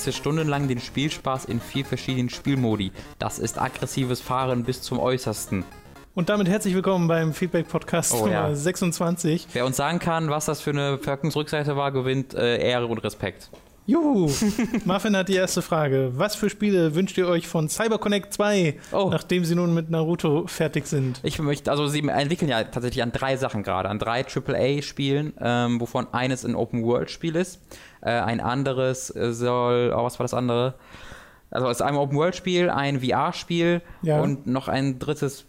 Genieße stundenlang den Spielspaß in vier verschiedenen Spielmodi. Das ist aggressives Fahren bis zum Äußersten. Und damit herzlich willkommen beim Feedback-Podcast Oh, Nummer ja. 26. Wer uns sagen kann, was das für eine Verpackungsrückseite war, gewinnt äh, Ehre und Respekt. Juhu! Muffin hat die erste Frage. Was für Spiele wünscht ihr euch von CyberConnect 2, Oh. nachdem sie nun mit Naruto fertig sind? Ich möchte, also sie entwickeln ja tatsächlich an drei Sachen gerade, an drei AAA-Spielen, ähm, wovon eines ein Open-World-Spiel ist. Äh, ein anderes äh, soll, oh, was war das andere? Also es ist ein Open-World-Spiel, ein VR-Spiel Ja. und noch ein drittes,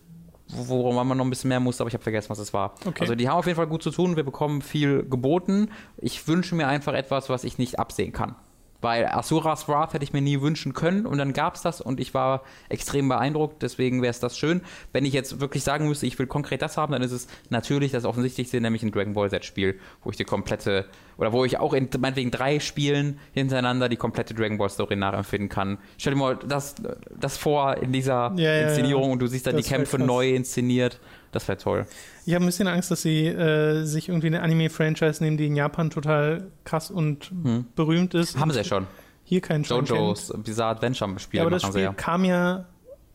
worum man noch ein bisschen mehr muss, aber ich habe vergessen, was es war. Okay. Also die haben auf jeden Fall gut zu tun, wir bekommen viel geboten. Ich wünsche mir einfach etwas, was ich nicht absehen kann. Weil Asuras Wrath hätte ich mir nie wünschen können und dann gab es das und ich war extrem beeindruckt, deswegen wäre es das schön. Wenn ich jetzt wirklich sagen müsste, ich will konkret das haben, dann ist es natürlich das Offensichtlichste, nämlich ein Dragon Ball Z-Spiel, wo ich die komplette, oder wo ich auch in meinetwegen drei Spielen hintereinander die komplette Dragon Ball Story nachempfinden kann. Stell dir mal das, das vor in dieser Ja, ja, Inszenierung ja. und du siehst dann Das die Kämpfe neu inszeniert. Das wäre toll. Ich habe ein bisschen Angst, dass sie äh, sich irgendwie eine Anime-Franchise nehmen, die in Japan total krass und Hm. berühmt ist. Haben und sie ja schon. Hier keinen. JoJo's Bizarre Adventure Spiel Ja, aber das Spiel ja. kam ja.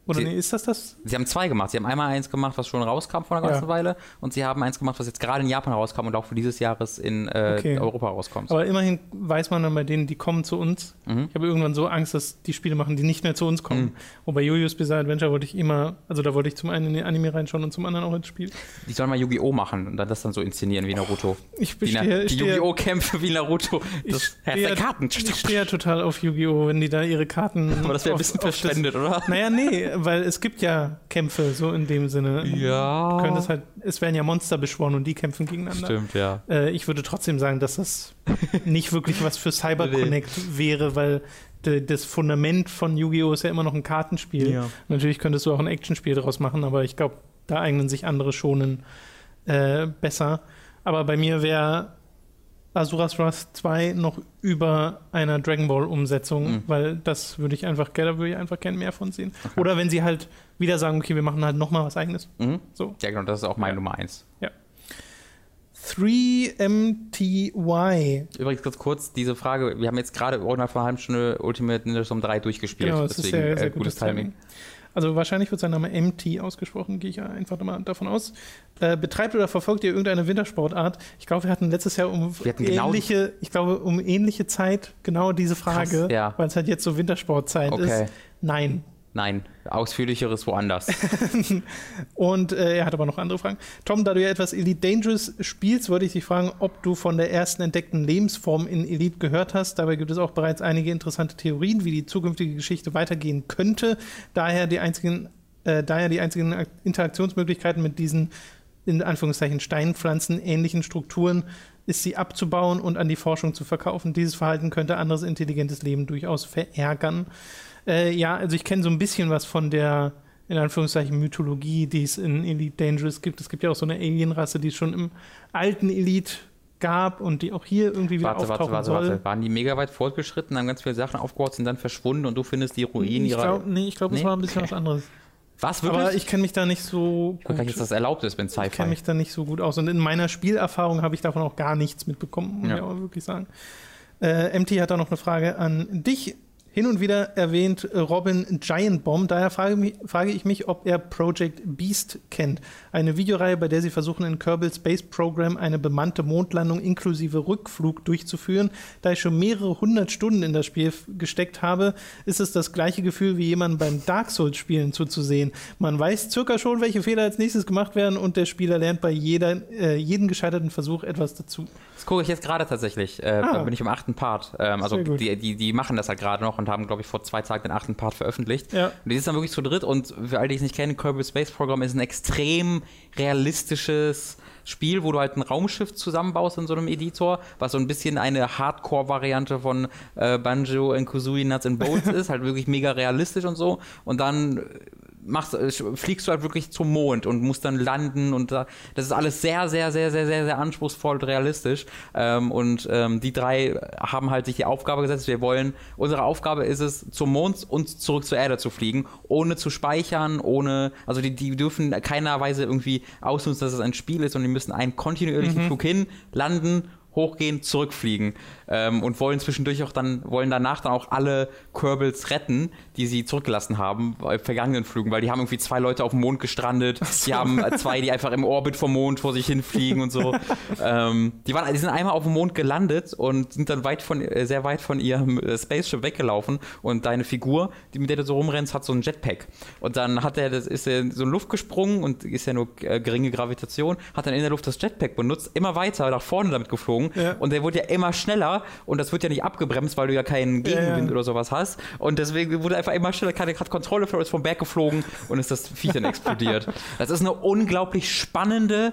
Oder Sie- nee, ist das das? Sie haben zwei gemacht. Sie haben einmal eins gemacht, was schon rauskam vor einer Ja. ganzen Weile. Und sie haben eins gemacht, was jetzt gerade in Japan rauskam und auch für dieses Jahres in äh, Okay. Europa rauskommt. Aber immerhin weiß man dann bei denen, die kommen zu uns. Mhm. Ich habe irgendwann so Angst, dass die Spiele machen, die nicht mehr zu uns kommen. Mhm. Und bei Jojo's Bizarre Adventure wollte ich immer, also da wollte ich zum einen in den Anime reinschauen und zum anderen auch ins Spiel. Die sollen mal Yu-Gi-Oh! machen und dann das dann so inszenieren wie Naruto. Ich Die, Na- bestehe, die ich stehe, Yu-Gi-Oh! Kämpfe wie Naruto. ich Das Herz stehe, Karten. ich stehe ja total auf Yu-Gi-Oh!, wenn die da ihre Karten. Aber das wäre ein auf- bisschen auf das- verschwendet, oder? Naja, nee, weil es gibt ja Kämpfe, so in dem Sinne. Ja. Du könntest halt, es werden ja Monster beschworen und die kämpfen gegeneinander. Stimmt, ja. Äh, ich würde trotzdem sagen, dass das nicht wirklich was für CyberConnect wäre, weil de, das Fundament von Yu-Gi-Oh! ist ja immer noch ein Kartenspiel. Ja. Natürlich könntest du auch ein Actionspiel daraus machen, aber ich glaube, da eignen sich andere schonen äh, besser. Aber bei mir wäre Asuras Wrath 2 noch über einer Dragon Ball Umsetzung, Mhm. weil das würde ich einfach gerne, da würde ich einfach gerne mehr von sehen. Oder wenn sie halt wieder sagen, okay, wir machen halt nochmal was eigenes. Mhm. So. Ja, genau, das ist auch meine Ja. Nummer eins. 3MTY. Übrigens ganz kurz, diese Frage, wir haben jetzt gerade vor einer halben Stunde Ultimate Ninja Storm 3 durchgespielt. Genau, das ist deswegen sehr, sehr äh, gutes Timing. Also wahrscheinlich wird sein Name MT ausgesprochen, gehe ich einfach mal davon aus. Äh, betreibt oder verfolgt ihr irgendeine Wintersportart? Ich glaube, wir hatten letztes Jahr um genau- ähnliche, ich glaube, um ähnliche Zeit genau diese Frage, Krass, ja. weil es halt jetzt so Wintersportzeit Okay. ist. Nein. Nein, ausführlicheres woanders. Und äh, er hat aber noch andere Fragen. Tom, da du ja etwas Elite Dangerous spielst, wollte ich dich fragen, ob du von der ersten entdeckten Lebensform in Elite gehört hast. Dabei gibt es auch bereits einige interessante Theorien, wie die zukünftige Geschichte weitergehen könnte. Daher die einzigen, äh, daher die einzigen Ak- Interaktionsmöglichkeiten mit diesen in Anführungszeichen Steinpflanzen ähnlichen Strukturen ist sie abzubauen und an die Forschung zu verkaufen. Dieses Verhalten könnte anderes intelligentes Leben durchaus verärgern. Äh, ja, also ich kenne so ein bisschen was von der, in Anführungszeichen, Mythologie, die es in Elite Dangerous gibt. Es gibt ja auch so eine Alienrasse, die es schon im alten Elite gab und die auch hier irgendwie wieder Warte, warte, auftauchen warte, soll. warte. Waren die mega weit fortgeschritten, haben ganz viele Sachen aufgebaut, sind dann verschwunden und du findest die Ruinen Ich ihrer. glaub, nee, ich glaube, es Nee? war ein bisschen Okay. was anderes. Was, wirklich? Aber ich kenne mich da nicht so ich gut. dass das erlaubt ist, wenn Ich kenne Sci-Fi. mich da nicht so gut aus. Und in meiner Spielerfahrung habe ich davon auch gar nichts mitbekommen, muss Ja. ich auch wirklich sagen. Äh, MT hat da noch eine Frage an dich. Hin und wieder erwähnt äh, Robin Giant Bomb. Daher frage, frage ich mich, ob er Project Beast kennt. Eine Videoreihe, bei der sie versuchen, in Kerbal Space Program eine bemannte Mondlandung inklusive Rückflug durchzuführen. Da ich schon mehrere hundert Stunden in das Spiel gesteckt habe, ist es das gleiche Gefühl, wie jemandem beim Dark Souls-Spielen zuzusehen. Man weiß circa schon, welche Fehler als nächstes gemacht werden und der Spieler lernt bei jeder, äh, jedem gescheiterten Versuch etwas dazu. Das gucke ich jetzt gerade tatsächlich. Äh, Ah. Da bin ich im achten Part. Ähm, also die, die, die machen das halt gerade noch und haben, glaube ich, vor zwei Tagen den achten Part veröffentlicht. Ja. Und die ist dann wirklich zu dritt und für alle, die es nicht kennen, Kerbal Space Program ist ein extrem realistisches Spiel, wo du halt ein Raumschiff zusammenbaust in so einem Editor, was so ein bisschen eine Hardcore-Variante von äh, Banjo and Kazooie Nuts and Bolts ist, halt wirklich mega realistisch und so. Und dann machst, äh, fliegst du halt wirklich zum Mond und musst dann landen und da, das ist alles sehr, sehr, sehr, sehr, sehr, sehr anspruchsvoll und realistisch. Ähm, und ähm, die drei haben halt sich die Aufgabe gesetzt, wir wollen, unsere Aufgabe ist es, zum Mond und zurück zur Erde zu fliegen, ohne zu speichern, ohne, also die, die dürfen keiner Weise irgendwie ausnutzen, dass es ein Spiel ist und die müssen einen kontinuierlichen mhm. Flug hin, landen hochgehen, zurückfliegen ähm, und wollen zwischendurch auch dann, wollen danach dann auch alle Kerbals retten, die sie zurückgelassen haben bei vergangenen Flügen, weil die haben irgendwie zwei Leute auf dem Mond gestrandet, so. die haben äh, zwei, die einfach im Orbit vom Mond vor sich hinfliegen und so. ähm, die, waren, die sind einmal auf dem Mond gelandet und sind dann weit von, äh, sehr weit von ihrem äh, Spaceship weggelaufen und deine Figur, die, mit der du so rumrennst, hat so ein Jetpack. Und dann hat er, das ist er so in Luft gesprungen und ist ja nur äh, geringe Gravitation, hat dann in der Luft das Jetpack benutzt, immer weiter nach vorne damit geflogen ja. und der wurde ja immer schneller. Und das wird ja nicht abgebremst, weil du ja keinen Gegenwind ja, oder sowas hast. Und deswegen wurde einfach immer schneller, keine Kontrolle, ist vom Berg geflogen und ist das Viech dann explodiert. Das ist eine unglaublich spannende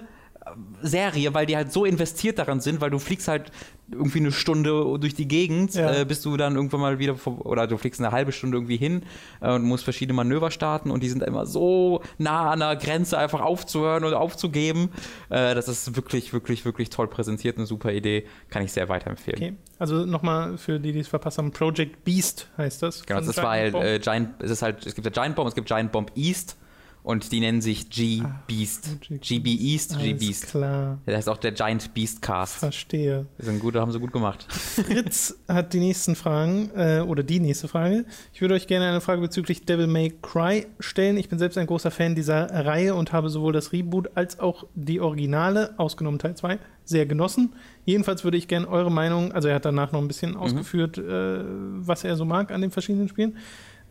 Serie, weil die halt so investiert daran sind, weil du fliegst halt irgendwie eine Stunde durch die Gegend, ja. äh, bis du dann irgendwann mal wieder, oder du fliegst eine halbe Stunde irgendwie hin äh, und musst verschiedene Manöver starten und die sind immer so nah an der Grenze, einfach aufzuhören und aufzugeben. Äh, das ist wirklich, wirklich, wirklich toll präsentiert, eine super Idee, kann ich sehr weiterempfehlen. Okay, also nochmal für die, die es verpasst haben, Project Beast heißt das. Genau, das ist, weil äh, Giant, es ist halt, es gibt ja Giant Bomb, es gibt Giant Bomb East und die nennen sich G-Beast. Ah, GB East, G-Beast. klar. Das heißt auch der Giant Beast Cast. Verstehe. Die sind gut, haben sie gut gemacht. Fritz hat die nächsten Fragen, äh, oder die nächste Frage. Ich würde euch gerne eine Frage bezüglich Devil May Cry stellen. Ich bin selbst ein großer Fan dieser Reihe und habe sowohl das Reboot als auch die Originale, ausgenommen Teil 2, sehr genossen. Jedenfalls würde ich gerne eure Meinung, also er hat danach noch ein bisschen mhm. ausgeführt, äh, was er so mag an den verschiedenen Spielen.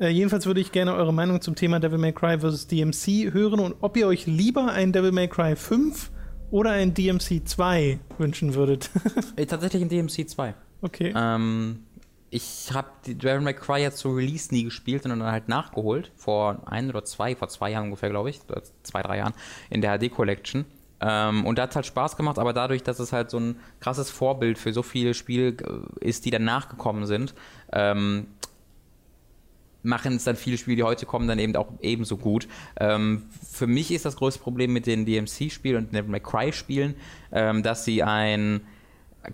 Äh, jedenfalls würde ich gerne eure Meinung zum Thema Devil May Cry vs. DMC hören und ob ihr euch lieber ein Devil May Cry 5 oder ein DMC 2 wünschen würdet. Äh, tatsächlich ein DMC 2. Okay. Ähm, ich habe Devil May Cry jetzt zu Release nie gespielt, sondern dann halt nachgeholt. Vor ein oder zwei, vor zwei Jahren ungefähr, glaube ich. Zwei, drei Jahren in der HD Collection. Ähm, und da hat es halt Spaß gemacht, aber dadurch, dass es halt so ein krasses Vorbild für so viele Spiele äh, ist, die dann nachgekommen sind, ähm, machen es dann viele Spiele, die heute kommen, dann eben auch ebenso gut. Ähm, für mich ist das größte Problem mit den DMC-Spielen und Devil May Cry-Spielen, ähm, dass sie ein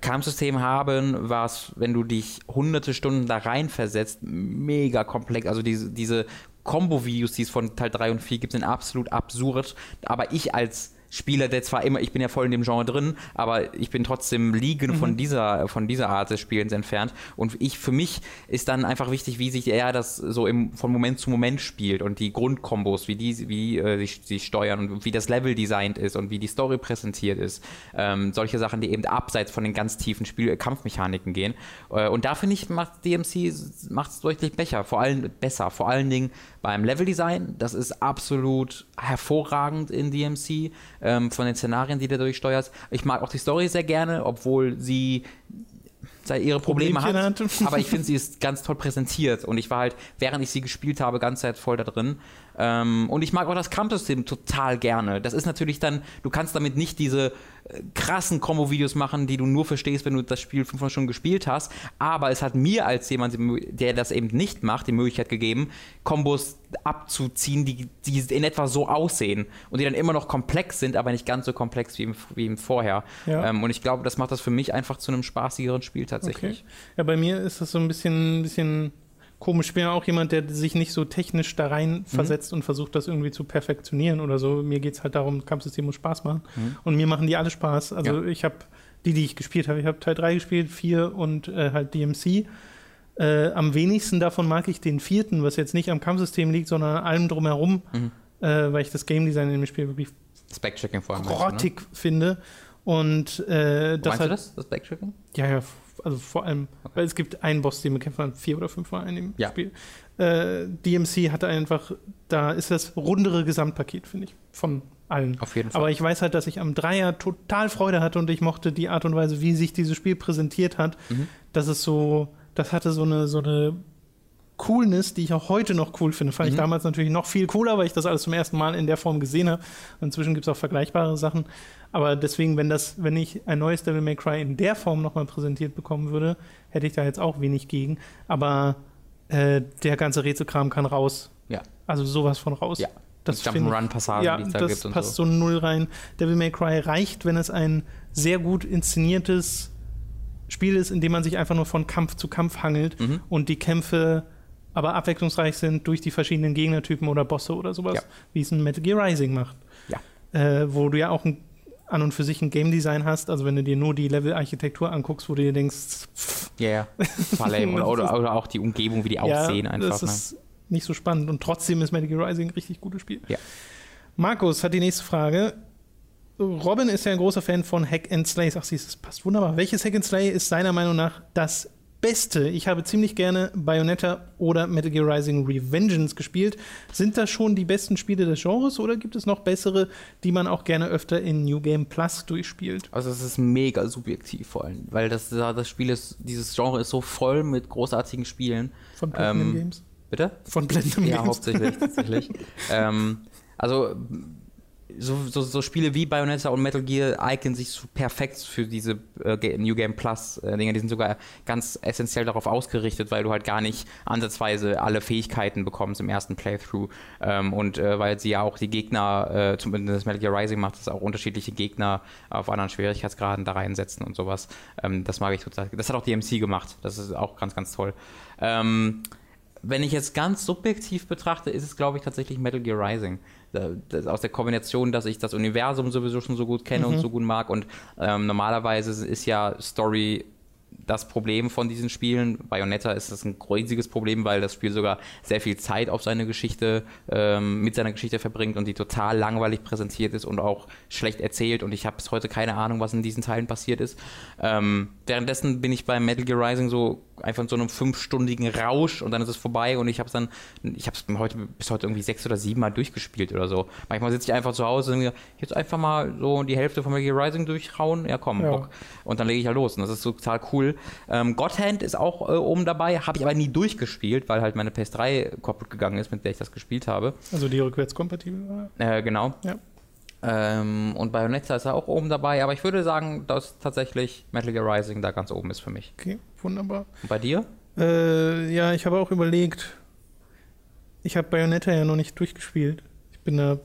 Kampfsystem haben, was, wenn du dich hunderte Stunden da rein versetzt, mega komplex, also diese, diese Combo-Videos, die es von Teil 3 und 4 gibt, sind absolut absurd, aber ich als Spieler, der zwar immer, ich bin ja voll in dem Genre drin, aber ich bin trotzdem liegen mhm. von dieser, von dieser Art des Spielens entfernt. Und ich, für mich ist dann einfach wichtig, wie sich er das so im, von Moment zu Moment spielt und die Grundkombos, wie die, wie äh, sich, sich steuern und wie das Level designt ist und wie die Story präsentiert ist. Ähm, solche Sachen, die eben abseits von den ganz tiefen Spiel Kampfmechaniken gehen. Äh, und da finde ich, macht DMC macht es deutlich besser, vor allem besser. Vor allen Dingen beim Leveldesign. Das ist absolut hervorragend in DMC ähm, von den Szenarien, die du durchsteuerst. Ich mag auch die Story sehr gerne, obwohl sie ihre Probleme hat. hat. aber ich finde, sie ist ganz toll präsentiert und ich war halt, während ich sie gespielt habe, ganz Zeit voll da drin. Ähm, und ich mag auch das Kampfsystem total gerne. Das ist natürlich dann, du kannst damit nicht diese äh, krassen Combo-Videos machen, die du nur verstehst, wenn du das Spiel fünfmal schon gespielt hast. Aber es hat mir als jemand, der das eben nicht macht, die Möglichkeit gegeben, Kombos abzuziehen, die, die in etwa so aussehen und die dann immer noch komplex sind, aber nicht ganz so komplex wie im, wie im vorher. Ja. Ähm, und ich glaube, das macht das für mich einfach zu einem spaßigeren Spiel tatsächlich. Okay. Ja, bei mir ist das so ein bisschen, bisschen komisch. Ich bin ja auch jemand, der sich nicht so technisch da rein mhm. versetzt und versucht, das irgendwie zu perfektionieren oder so. Mir geht es halt darum, Kampfsystem muss Spaß machen. Mhm. Und mir machen die alle Spaß. Also ja. ich habe die, die ich gespielt habe, ich habe Teil 3 gespielt, 4 und äh, halt DMC. Äh, am wenigsten davon mag ich den vierten, was jetzt nicht am Kampfsystem liegt, sondern an allem drumherum, mhm. äh, weil ich das Game Design in dem Spiel wirklich allem grottig ne? finde. Und äh, das Meinst halt, du das, das Backtracking? Ja, ja, also vor allem, okay. weil es gibt einen Boss, den bekämpft man vier oder fünf Mal in dem ja. Spiel. Äh, DMC hatte einfach, da ist das rundere Gesamtpaket, finde ich, von allen. Auf jeden Fall. Aber ich weiß halt, dass ich am Dreier total Freude hatte und ich mochte die Art und Weise, wie sich dieses Spiel präsentiert hat. Mhm. Das ist so, das hatte so eine, so eine Coolness, die ich auch heute noch cool finde. Fand mhm. ich damals natürlich noch viel cooler, weil ich das alles zum ersten Mal in der Form gesehen habe. Inzwischen gibt es auch vergleichbare Sachen. Aber deswegen, wenn das, wenn ich ein neues Devil May Cry in der Form nochmal präsentiert bekommen würde, hätte ich da jetzt auch wenig gegen. Aber äh, der ganze Rätselkram kann raus. Ja. Also sowas von raus. Ja, Das Jump'n'Run-Passagen, ja, die es da das gibt und passt so. so null rein. Devil May Cry reicht, wenn es ein sehr gut inszeniertes Spiel ist, in dem man sich einfach nur von Kampf zu Kampf hangelt Mhm. und die Kämpfe aber abwechslungsreich sind durch die verschiedenen Gegnertypen oder Bosse oder sowas, Ja. wie es ein Metal Gear Rising macht. Ja. Äh, wo du ja auch ein, an und für sich ein Game Design hast, also wenn du dir nur die Level-Architektur anguckst, wo du dir denkst, Ja, lame. Oder, oder, oder auch die Umgebung, wie die aussehen ja, einfach. das Ne? ist nicht so spannend und trotzdem ist Gear Rising ein richtig gutes Spiel. Ja. Markus hat die nächste Frage. Robin ist ja ein großer Fan von Hack and Slay. Ach, siehst du, das passt wunderbar. Welches Hack and Slay ist seiner Meinung nach das Beste? Ich habe ziemlich gerne Bayonetta oder Metal Gear Rising Revengeance gespielt. Sind das schon die besten Spiele des Genres oder gibt es noch bessere, die man auch gerne öfter in New Game Plus durchspielt? Also es ist mega subjektiv vor allem, weil das, das Spiel ist, dieses Genre ist so voll mit großartigen Spielen. Von Platinum Ähm, Games? Bitte? Von Platinum Ja, Games? hauptsächlich, tatsächlich. ähm, also so, so, so Spiele wie Bayonetta und Metal Gear eignen sich perfekt für diese äh, New Game Plus äh, Dinger. Die sind sogar ganz essentiell darauf ausgerichtet, weil du halt gar nicht ansatzweise alle Fähigkeiten bekommst im ersten Playthrough. Ähm, und äh, weil sie ja auch die Gegner, äh, zumindest Metal Gear Rising macht das auch unterschiedliche Gegner auf anderen Schwierigkeitsgraden da reinsetzen und sowas. Ähm, das mag ich total. Das hat auch DMC gemacht. Das ist auch ganz, ganz toll. Ähm, wenn ich jetzt ganz subjektiv betrachte, ist es, glaube ich, tatsächlich Metal Gear Rising. Da- Das, aus der Kombination, dass ich das Universum sowieso schon so gut kenne und so gut mag. Und ähm, normalerweise ist ja Story das Problem von diesen Spielen. Bayonetta ist das ein riesiges Problem, weil das Spiel sogar sehr viel Zeit auf seine Geschichte, ähm, mit seiner Geschichte verbringt und die total langweilig präsentiert ist und auch schlecht erzählt und ich habe bis heute keine Ahnung, was in diesen Teilen passiert ist. Ähm, währenddessen bin ich bei Metal Gear Rising so einfach in so einem fünfstündigen Rausch und dann ist es vorbei und ich habe es dann, ich habe es heute bis heute irgendwie sechs oder sieben Mal durchgespielt oder so. Manchmal sitze ich einfach zu Hause und mir jetzt einfach mal so die Hälfte von Metal Gear Rising durchrauen, ja komm, Ja. Bock. Und dann lege ich halt los und das ist so total cool. Ähm, God Hand ist auch äh, oben dabei, habe ich aber nie durchgespielt, weil halt meine PS3 kaputt gegangen ist, mit der ich das gespielt habe. Also die rückwärtskompatibel war. Äh, genau. Ja. Ähm, und Bayonetta ist ja auch oben dabei, aber ich würde sagen, dass tatsächlich Metal Gear Rising da ganz oben ist für mich. Okay, wunderbar. Und bei dir? Äh, ja, ich habe auch überlegt, ich habe Bayonetta ja noch nicht durchgespielt. Ich bin da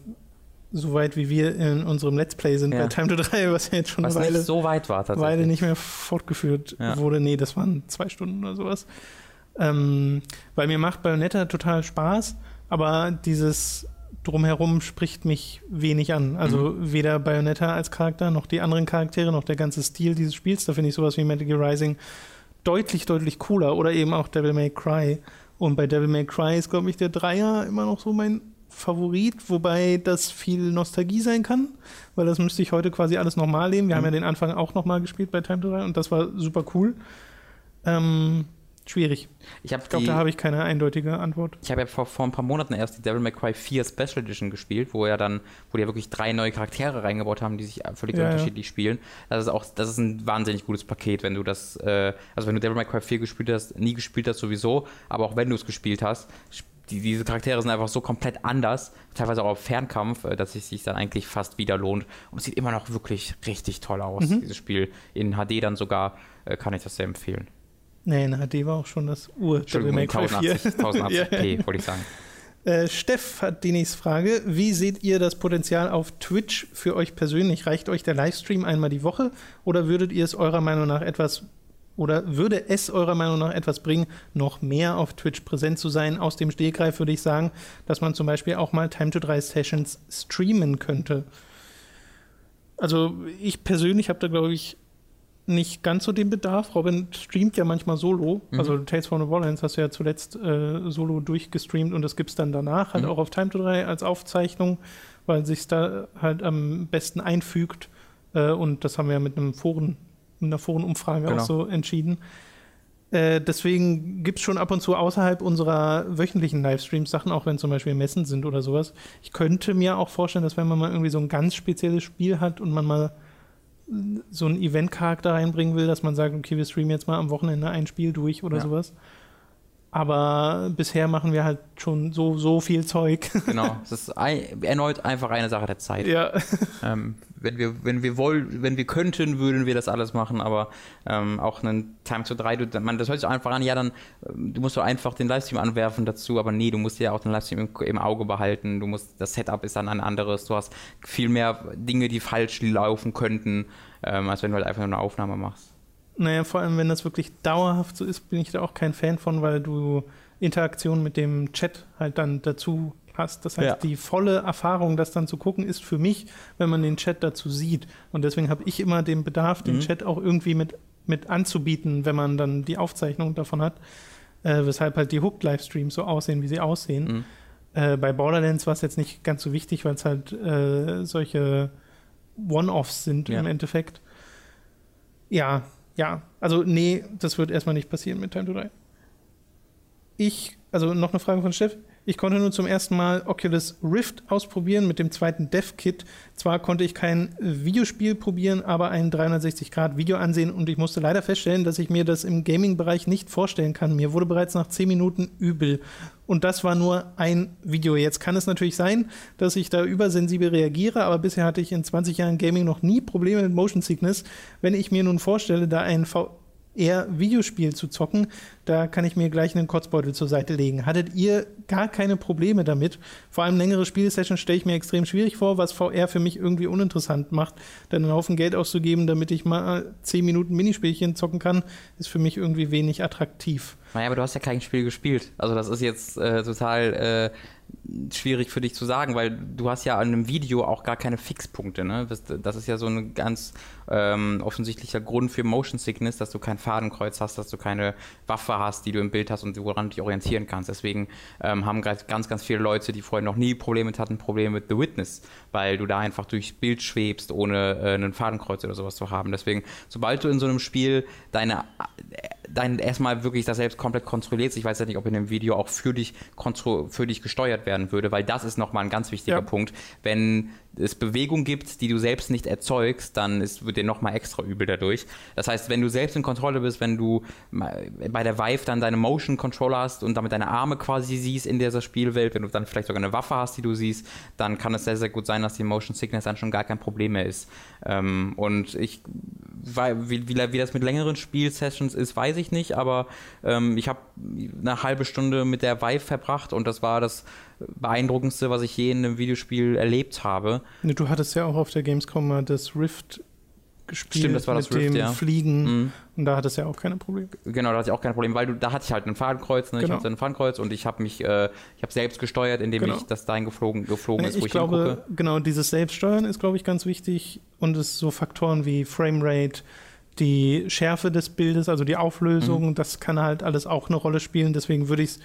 so weit, wie wir in unserem Let's Play sind Ja. bei Time to 3, was ja jetzt schon Was eine Weile, nicht so weit war tatsächlich. Weile nicht mehr fortgeführt Ja. wurde. Nee, das waren zwei Stunden oder sowas. Ähm, weil mir macht Bayonetta total Spaß, aber dieses Drumherum spricht mich wenig an. Also Mhm. weder Bayonetta als Charakter, noch die anderen Charaktere, noch der ganze Stil dieses Spiels. Da finde ich sowas wie Metal Gear Rising deutlich, deutlich cooler. Oder eben auch Devil May Cry. Und bei Devil May Cry ist, glaube ich, der Dreier immer noch so mein Favorit, wobei das viel Nostalgie sein kann, weil das müsste ich heute quasi alles nochmal leben. Wir haben Mhm. ja den Anfang auch nochmal gespielt bei Time to 3 und das war super cool. Ähm, schwierig. Ich Ich glaube, da habe ich keine eindeutige Antwort. Ich habe ja vor, vor ein paar Monaten erst die Devil May Cry 4 Special Edition gespielt, wo ja dann, wo die ja wirklich drei neue Charaktere reingebaut haben, die sich völlig Ja, ja. unterschiedlich spielen. Das ist auch, das ist ein wahnsinnig gutes Paket, wenn du das, äh, also wenn du Devil May Cry 4 gespielt hast, nie gespielt hast sowieso, aber auch wenn du es gespielt hast, die, diese Charaktere sind einfach so komplett anders, teilweise auch auf Fernkampf, äh, dass es sich dann eigentlich fast wieder lohnt. Und es sieht immer noch wirklich richtig toll aus, Mhm. dieses Spiel. In HD dann sogar äh, kann ich das sehr empfehlen. Nee, in HD war auch schon das Ur Entschuldigung, May Cry 4. 1080, 1080p, wollte ich sagen. Äh, Steff hat die nächste Frage. Wie seht ihr das Potenzial auf Twitch für euch persönlich? Reicht euch der Livestream einmal die Woche oder würdet ihr es eurer Meinung nach etwas oder würde es eurer Meinung nach etwas bringen, noch mehr auf Twitch präsent zu sein? Aus dem Stegreif würde ich sagen, dass man zum Beispiel auch mal Time to 3 Sessions streamen könnte. Also ich persönlich habe da, glaube ich, nicht ganz so den Bedarf. Robin streamt ja manchmal solo. Mhm. Also Tales from the Borderlands hast du ja zuletzt äh, solo durchgestreamt und das gibt es dann danach halt Mhm. auch auf Time to 3 als Aufzeichnung, weil sich da halt am besten einfügt. Äh, und das haben wir ja mit einem Foren, mit einer Forenumfrage Genau. auch so entschieden. Äh, deswegen gibt es schon ab und zu außerhalb unserer wöchentlichen Livestreams Sachen, auch wenn zum Beispiel Messen sind oder sowas. Ich könnte mir auch vorstellen, dass wenn man mal irgendwie so ein ganz spezielles Spiel hat und man mal so einen Event-Charakter reinbringen will, dass man sagt, okay, wir streamen jetzt mal am Wochenende ein Spiel durch oder Ja. sowas. Aber bisher machen wir halt schon so, so viel Zeug. Genau, es ist ein, erneut einfach eine Sache der Zeit. Ja. Ähm, wenn wir, wenn wir wollen, wenn wir könnten, würden wir das alles machen, aber ähm, auch einen Time to 3, du, man, das hört sich einfach an, ja, dann ähm, du musst doch einfach den Livestream anwerfen dazu, aber nee, du musst ja auch den Livestream im, im, Auge behalten, du musst, das Setup ist dann ein anderes, du hast viel mehr Dinge, die falsch laufen könnten, ähm, als wenn du halt einfach nur eine Aufnahme machst. Naja, vor allem, wenn das wirklich dauerhaft so ist, bin ich da auch kein Fan von, weil du Interaktion mit dem Chat halt dann dazu hast. Das heißt, ja. die volle Erfahrung, das dann zu gucken, ist für mich, wenn man den Chat dazu sieht. Und deswegen habe ich immer den Bedarf, den mhm. Chat auch irgendwie mit, mit anzubieten, wenn man dann die Aufzeichnung davon hat. Äh, weshalb halt die Hooked-Livestreams so aussehen, wie sie aussehen. Mhm. Äh, bei Borderlands war es jetzt nicht ganz so wichtig, weil es halt äh, solche One-Offs sind ja. im Endeffekt. Ja, ja, also nee, das wird erstmal nicht passieren mit Time to Die. Ich, also noch eine Frage von Steff. Ich konnte nur zum ersten Mal Oculus Rift ausprobieren mit dem zweiten Dev-Kit. Zwar konnte ich kein Videospiel probieren, aber ein 360-Grad-Video ansehen und ich musste leider feststellen, dass ich mir das im Gaming-Bereich nicht vorstellen kann. Mir wurde bereits nach 10 Minuten übel. Und das war nur ein Video. Jetzt kann es natürlich sein, dass ich da übersensibel reagiere, aber bisher hatte ich in 20 Jahren Gaming noch nie Probleme mit Motion Sickness. Wenn ich mir nun vorstelle, da ein v eher Videospiel zu zocken, da kann ich mir gleich einen Kotzbeutel zur Seite legen. Hattet ihr gar keine Probleme damit? Vor allem längere Spielsessions stelle ich mir extrem schwierig vor, was VR für mich irgendwie uninteressant macht. Dann einen Haufen Geld auszugeben, damit ich mal 10 Minuten Minispielchen zocken kann, ist für mich irgendwie wenig attraktiv. Naja, aber du hast ja kein Spiel gespielt. Also das ist jetzt äh, total äh, schwierig für dich zu sagen, weil du hast ja an einem Video auch gar keine Fixpunkte. Ne? Das, ist ja so ein ganz ähm, offensichtlicher Grund für Motion Sickness, dass du kein Fadenkreuz hast, dass du keine Waffe hast, die du im Bild hast und woran du dich orientieren kannst. Deswegen ähm, haben ganz, ganz viele Leute, die vorher noch nie Probleme hatten, Probleme mit The Witness, weil du da einfach durchs Bild schwebst, ohne äh, einen Fadenkreuz oder sowas zu haben. Deswegen, sobald du in so einem Spiel deine, dein erstmal wirklich das selbst komplett kontrollierst, ich weiß ja nicht, ob in dem Video auch für dich, für dich gesteuert werden würde, weil das ist nochmal ein ganz wichtiger ja. Punkt. Wenn es Bewegung gibt, die du selbst nicht erzeugst, dann ist, wird dir nochmal extra übel dadurch. Das heißt, wenn du selbst in Kontrolle bist, wenn du bei der Vive dann deine Motion Controller hast und damit deine Arme quasi siehst in dieser Spielwelt, wenn du dann vielleicht sogar eine Waffe hast, die du siehst, dann kann es sehr, sehr gut sein, dass die Motion Sickness dann schon gar kein Problem mehr ist. Ähm, und ich, wie, wie, wie, das mit längeren Spielsessions ist, weiß ich nicht, aber ähm, ich habe eine halbe Stunde mit der Vive verbracht und das war das beeindruckendste, was ich je in einem Videospiel erlebt habe. Du hattest ja auch auf der Gamescom mal das Rift gespielt Stimmt, das war das mit Rift, dem ja. Fliegen mhm. und da hattest du ja auch keine Probleme. Genau, da hatte ich auch keine Probleme, weil du, da hatte ich halt ein Fadenkreuz, ne? genau. ich hatte ein Fadenkreuz und ich habe mich, äh, ich habe selbst gesteuert, indem genau. ich das dahin geflogen, geflogen ist, wo ich, ich glaube, hingucke. Genau, dieses Selbststeuern ist, glaube ich, ganz wichtig und es so Faktoren wie Framerate, die Schärfe des Bildes, also die Auflösung, mhm. das kann halt alles auch eine Rolle spielen, deswegen würde ich es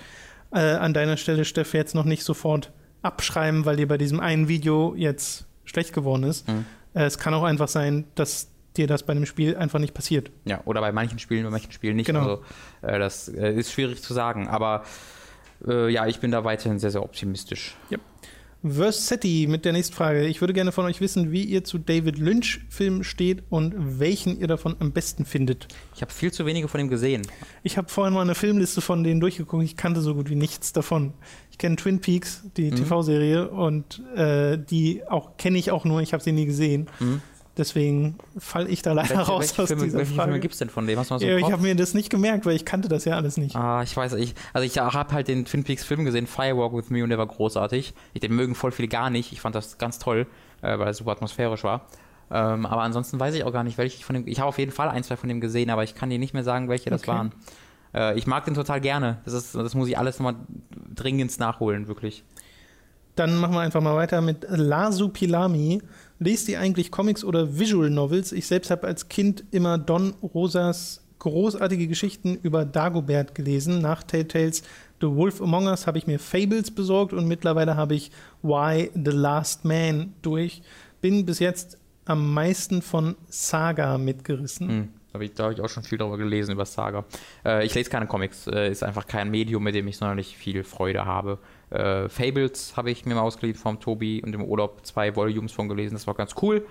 äh, an deiner Stelle, Steff, jetzt noch nicht sofort abschreiben, weil dir bei diesem einen Video jetzt schlecht geworden ist. Mhm. Äh, es kann auch einfach sein, dass dir das bei einem Spiel einfach nicht passiert. Ja, oder bei manchen Spielen, bei manchen Spielen nicht. Genau. Also, äh, das äh, ist schwierig zu sagen, aber äh, ja, ich bin da weiterhin sehr, sehr optimistisch. Ja. Versetti mit der nächsten Frage. Ich würde gerne von euch wissen, wie ihr zu David Lynch-Filmen steht und welchen ihr davon am besten findet. Ich habe viel zu wenige von ihm gesehen. Ich habe vorhin mal eine Filmliste von denen durchgeguckt. Ich kannte so gut wie nichts davon. Ich kenne Twin Peaks, die mhm. TV-Serie, und äh, die auch kenne ich auch nur. Ich habe sie nie gesehen. Mhm. Deswegen falle ich da leider welche, raus welche aus Filme, dieser welche Frage. Filme gibt es denn von dem? Hast du mal so ja, ich habe mir das nicht gemerkt, weil ich kannte das ja alles nicht. Ah, ich weiß, ich, also ich habe halt den Twin Peaks Film gesehen, Firewalk with Me, und der war großartig. Ich, den mögen voll viele gar nicht. Ich fand das ganz toll, äh, weil er super atmosphärisch war. Ähm, aber ansonsten weiß ich auch gar nicht, welche ich von dem. Ich habe auf jeden Fall ein, zwei von dem gesehen, aber ich kann dir nicht mehr sagen, welche das okay. waren. Äh, ich mag den total gerne. Das, ist, das muss ich alles nochmal dringend nachholen, wirklich. Dann machen wir einfach mal weiter mit Lasu Pilami. Lest ihr eigentlich Comics oder Visual Novels? Ich selbst habe als Kind immer Don Rosas großartige Geschichten über Dagobert gelesen. Nach Telltales The Wolf Among Us habe ich mir Fables besorgt und mittlerweile habe ich Why the Last Man durch. Bin bis jetzt am meisten von Saga mitgerissen. Hm. Da habe ich, hab ich, auch schon viel darüber gelesen, über Saga. Äh, ich lese keine Comics, äh, ist einfach kein Medium, mit dem ich sonderlich viel Freude habe. Äh, Fables habe ich mir mal ausgeliehen vom Tobi und im Urlaub zwei Volumes von gelesen, das war ganz cool.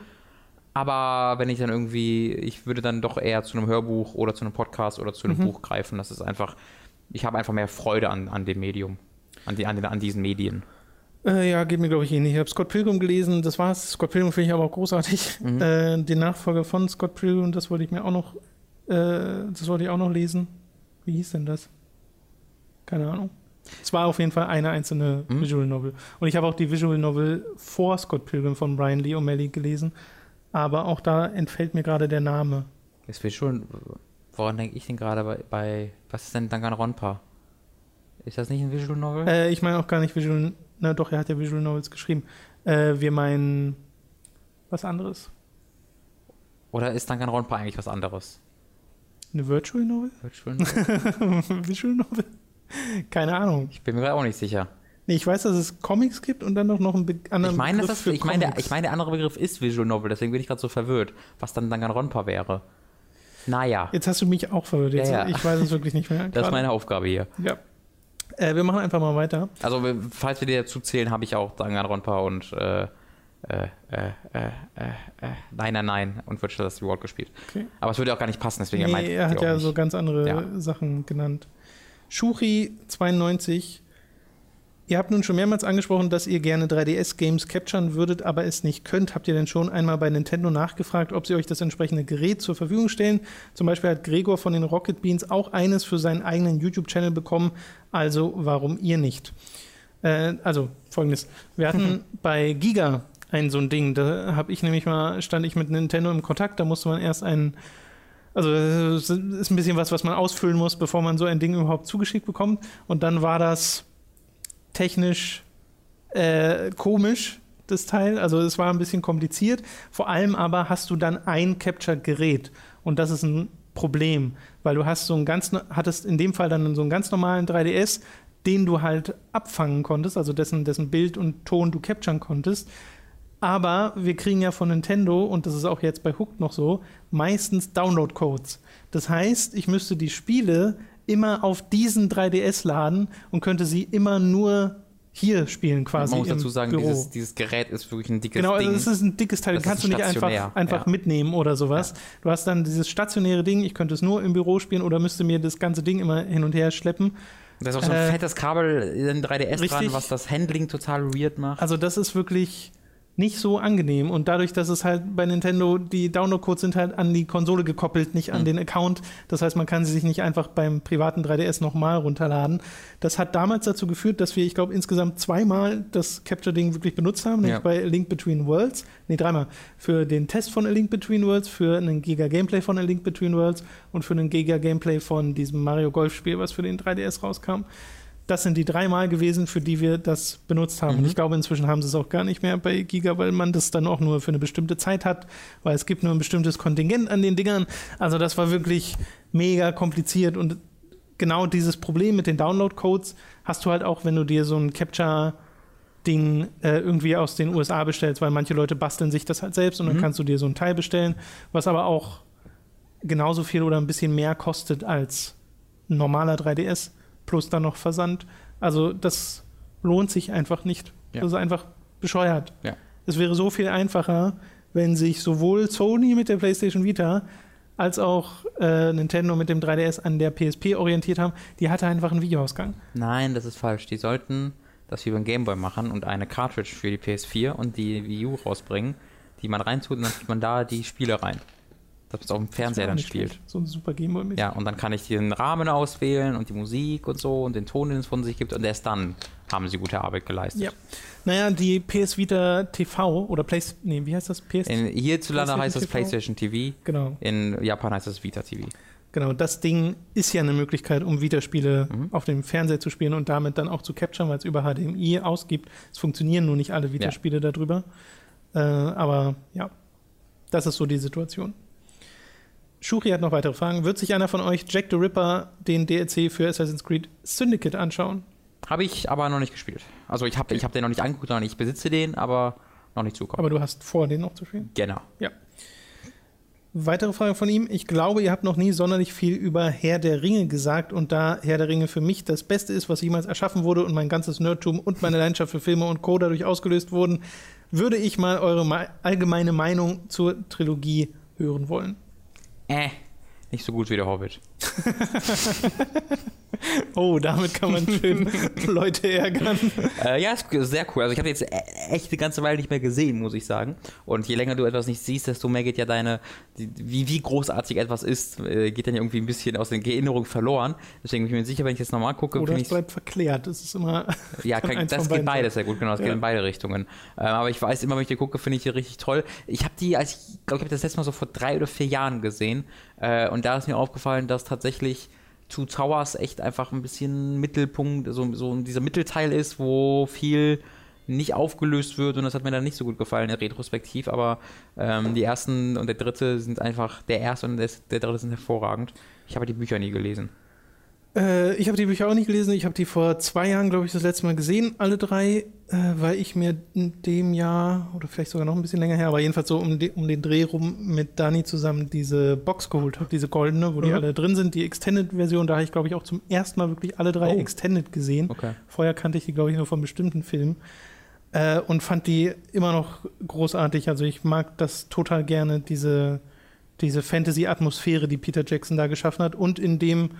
Aber wenn ich dann irgendwie, ich würde dann doch eher zu einem Hörbuch oder zu einem Podcast oder zu einem mhm. Buch greifen. Das ist einfach ich habe einfach mehr Freude an, an dem Medium, an, die, an, den, an diesen Medien. Äh, ja, geht mir, glaube ich, ähnlich. Ich habe Scott Pilgrim gelesen, das war's. Scott Pilgrim finde ich aber auch großartig. Mhm. Äh, den Nachfolger von Scott Pilgrim, das wollte ich mir auch noch, äh, das wollte ich auch noch lesen. Wie hieß denn das? Keine Ahnung. Es war auf jeden Fall eine einzelne Mhm. Visual Novel. Und ich habe auch die Visual Novel vor Scott Pilgrim von Brian Lee O'Malley gelesen. Aber auch da entfällt mir gerade der Name. Will schon. Woran denke ich denn gerade bei, bei. Was ist denn Danganronpa? Ist das nicht ein Visual Novel? Äh, ich meine auch gar nicht Visual. Na doch, er hat ja Visual Novels geschrieben. Äh, wir meinen was anderes. Oder ist Danganronpa eigentlich was anderes? Eine Virtual Novel? Virtual Novel? Visual Novel? Keine Ahnung. Ich bin mir gerade auch nicht sicher. Nee, ich weiß, dass es Comics gibt und dann noch, noch einen be anderen Ich meine, Begriff das ist, für ich, meine, der, ich meine, der andere Begriff ist Visual Novel, deswegen bin ich gerade so verwirrt, was dann Danganronpa wäre. Naja, Jetzt hast du mich auch verwirrt. Jetzt, Ja, ja. Ich weiß es wirklich nicht mehr. das ist meine Aufgabe hier. Ja. Äh, wir machen einfach mal weiter. Also, falls wir dir dazu zählen, habe ich auch Danganronpa und äh, äh, äh, äh, äh, äh, Nein, nein, nein und Virtual Last Reward gespielt. Okay. Aber es würde auch gar nicht passen, deswegen Nee, er ich hat auch ja so ganz andere Ja. Sachen genannt. Shuri92. Ihr habt nun schon mehrmals angesprochen, dass ihr gerne 3DS-Games capturen würdet, aber es nicht könnt. Habt ihr denn schon einmal bei Nintendo nachgefragt, ob sie euch das entsprechende Gerät zur Verfügung stellen? Zum Beispiel hat Gregor von den Rocket Beans auch eines für seinen eigenen YouTube-Channel bekommen. Also warum ihr nicht? Äh, also folgendes. Wir hatten bei Giga ein so ein Ding. Da habe ich nämlich mal, stand ich mit Nintendo im Kontakt, da musste man erst einen also es ist ein bisschen was, was man ausfüllen muss, bevor man so ein Ding überhaupt zugeschickt bekommt. Und dann war das technisch äh, komisch, das Teil. Also es war ein bisschen kompliziert. Vor allem aber hast du dann ein Capture-Gerät. Und das ist ein Problem, weil du hast so ein ganz, hattest in dem Fall dann so einen ganz normalen 3DS, den du halt abfangen konntest, also dessen, dessen Bild und Ton du capturen konntest. Aber wir kriegen ja von Nintendo, und das ist auch jetzt bei Hooked noch so, meistens Download-Codes. Das heißt, ich müsste die Spiele immer auf diesen 3DS laden und könnte sie immer nur hier spielen quasi. Man muss dazu sagen, dieses, dieses Gerät ist wirklich ein dickes Genau, also Ding. es ist ein dickes Teil, Das kannst du nicht einfach, einfach ja. mitnehmen oder sowas. Du hast dann dieses stationäre Ding, ich könnte es nur im Büro spielen oder müsste mir das ganze Ding immer hin und her schleppen. da ist auch so ein äh, fettes Kabel in 3DS dran, richtig. was das Handling total weird macht. Also das ist wirklich nicht so angenehm und dadurch, dass es halt bei Nintendo, die Download-Codes sind halt an die Konsole gekoppelt, nicht an Mhm. den Account. Das heißt, man kann sie sich nicht einfach beim privaten 3DS nochmal runterladen. Das hat damals dazu geführt, dass wir, ich glaube, insgesamt zweimal das Capture-Ding wirklich benutzt haben, nämlich Ja. bei A Link Between Worlds. Nee, dreimal. Für den Test von A Link Between Worlds, für einen Giga-Gameplay von A Link Between Worlds und für einen Giga-Gameplay von diesem Mario Golf-Spiel, was für den 3DS rauskam. Das sind die dreimal gewesen, für die wir das benutzt haben. Mhm. Und ich glaube, inzwischen haben sie es auch gar nicht mehr bei Giga, weil man das dann auch nur für eine bestimmte Zeit hat, weil es gibt nur ein bestimmtes Kontingent an den Dingern. Also das war wirklich mega kompliziert und genau dieses Problem mit den Download-Codes hast du halt auch, wenn du dir so ein Capture Ding äh, irgendwie aus den USA bestellst, weil manche Leute basteln sich das halt selbst und dann Mhm. kannst du dir so ein Teil bestellen, was aber auch genauso viel oder ein bisschen mehr kostet als ein normaler 3DS plus dann noch Versand. Also das lohnt sich einfach nicht. Ja. Das ist einfach bescheuert. Ja. Es wäre so viel einfacher, wenn sich sowohl Sony mit der PlayStation Vita als auch äh, Nintendo mit dem 3DS an der PSP orientiert haben. Die hatte einfach einen Videoausgang. Nein, das ist falsch. Die sollten das wie beim Gameboy machen und eine Cartridge für die PS4 und die Wii U rausbringen, die man reintut und dann tut man da die Spiele rein. Dass man es auf dem Fernseher dann spielt. schlecht. So ein super Gameboy mit. Ja, und dann kann ich den Rahmen auswählen und die Musik und so und den Ton, den es von sich gibt und erst dann haben sie gute Arbeit geleistet. Ja. Naja, die PS Vita TV oder Play, nee, wie heißt das? PS, In, hierzulande heißt es PlayStation PlayStation TV, genau, in Japan heißt es Vita TV. genau. Das Ding ist ja eine Möglichkeit, um Vita-Spiele Mhm. auf dem Fernseher zu spielen und damit dann auch zu capturen, weil es über HDMI ausgibt. Es funktionieren nur nicht alle Vita-Spiele darüber. Äh, aber ja, das ist so die Situation. Shuri hat noch weitere Fragen. Wird sich einer von euch Jack the Ripper, den DLC für Assassin's Creed Syndicate, anschauen? Habe ich aber noch nicht gespielt. Also ich habe ich hab den noch nicht angeguckt, sondern ich besitze den, aber noch nicht zukommen. Aber du hast vor, den noch zu spielen? Genau. Weitere Frage von ihm. Ich glaube, ihr habt noch nie sonderlich viel über Herr der Ringe gesagt und da Herr der Ringe für mich das Beste ist, was jemals erschaffen wurde und mein ganzes Nerdtum und meine Leidenschaft für Filme und Co. dadurch ausgelöst wurden, würde ich mal eure me- allgemeine Meinung zur Trilogie hören wollen. Äh, nicht so gut wie der Hobbit. Oh, damit kann man schön Leute ärgern. Äh, ja, ist sehr cool. Also ich habe jetzt e- echt eine ganze Weile nicht mehr gesehen, muss ich sagen. Und je länger du etwas nicht siehst, desto mehr geht ja deine, wie, wie großartig etwas ist, äh, geht dann ja irgendwie ein bisschen aus den Erinnerungen verloren. Deswegen bin ich mir sicher, wenn ich jetzt nochmal gucke, Oder es bleibt verklärt. Das ist immer. Ja, kann das geht beides sehr gut, genau, das Ja. geht in beide Richtungen. Ähm, aber ich weiß immer, wenn ich die gucke, finde ich die richtig toll. Ich habe die, als ich glaube, ich habe das letzte Mal so vor drei oder vier Jahren gesehen äh, und da ist mir aufgefallen, dass tatsächlich Two Towers echt einfach ein bisschen Mittelpunkt, so, so dieser Mittelteil ist, wo viel nicht aufgelöst wird und das hat mir dann nicht so gut gefallen, retrospektiv, aber ähm, die ersten und der dritte sind einfach, der erste und der, der dritte sind hervorragend. Ich habe die Bücher nie gelesen. Äh, ich habe die Bücher auch nicht gelesen. Ich habe die vor zwei Jahren, glaube ich, das letzte Mal gesehen, alle drei, äh, weil ich mir in dem Jahr, oder vielleicht sogar noch ein bisschen länger her, aber jedenfalls so um, de, um den Dreh rum mit Dani zusammen diese Box geholt habe, diese goldene, wo die Mhm. alle drin sind. Die Extended-Version, da habe ich, glaube ich, auch zum ersten Mal wirklich alle drei Oh. Extended gesehen. Okay. Vorher kannte ich die, glaube ich, nur von bestimmten Filmen. Äh, und fand die immer noch großartig. Also ich mag das total gerne, diese, diese Fantasy-Atmosphäre, die Peter Jackson da geschaffen hat. Und in dem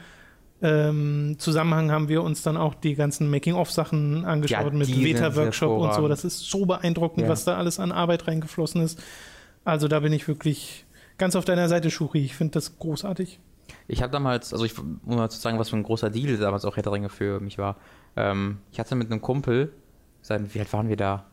ähm, Zusammenhang haben wir uns dann auch die ganzen Making-of-Sachen angeschaut Ja, mit Veta-Workshop und so. Das ist so beeindruckend, Ja. was da alles an Arbeit reingeflossen ist. Also da bin ich wirklich ganz auf deiner Seite, Shuri. Ich finde das großartig. Ich habe damals, also ich, um mal zu sagen, was für ein großer Deal damals auch Herr der Ringe für mich war. Ähm, ich hatte mit einem Kumpel, seit, wie alt waren wir da?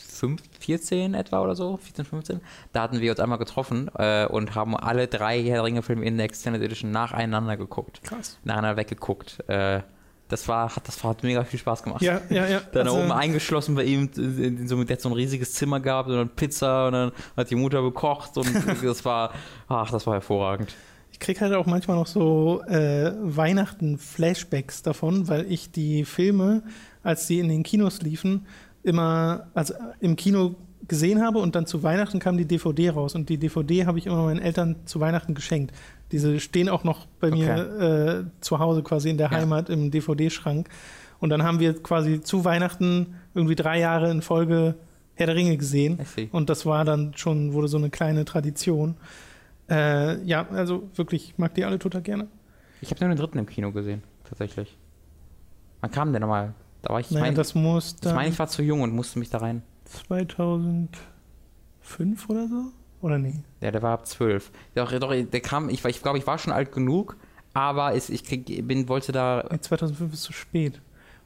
5, 14 etwa oder so, 14, 15. Da hatten wir uns einmal getroffen äh, und haben alle drei Herr der Ringe Filme in der Extended Edition nacheinander geguckt. Krass. Nacheinander weggeguckt. Äh, das war, hat, das war, hat mega viel Spaß gemacht. Ja, ja, ja. Dann Also- oben eingeschlossen bei ihm, in so, der hat so ein riesiges Zimmer gehabt und dann Pizza und dann hat die Mutter gekocht und das war, ach, das war hervorragend. Ich kriege halt auch manchmal noch so äh, Weihnachten-Flashbacks davon, weil ich die Filme, als die in den Kinos liefen, immer also im Kino gesehen habe und dann zu Weihnachten kam die DVD raus und die DVD habe ich immer meinen Eltern zu Weihnachten geschenkt. Diese stehen auch noch bei mir äh, zu Hause quasi in der Ja. Heimat im DVD-Schrank. Und dann haben wir quasi zu Weihnachten irgendwie drei Jahre in Folge Herr der Ringe gesehen. Und das war dann schon, wurde so eine kleine Tradition. Äh, ja, also wirklich, ich mag die alle total gerne. Ich habe nur den dritten im Kino gesehen, tatsächlich. Wann kam der nochmal? Da war ich, ich naja, meine, das muss ich, dann mein, ich war zu jung und musste mich da rein. 2005 oder so? Oder nee? Ja, der war ab zwölf. Doch, doch, der kam, ich, ich glaube, ich war schon alt genug, aber es, ich krieg, bin, wollte da. Nee, 2005 ist zu spät.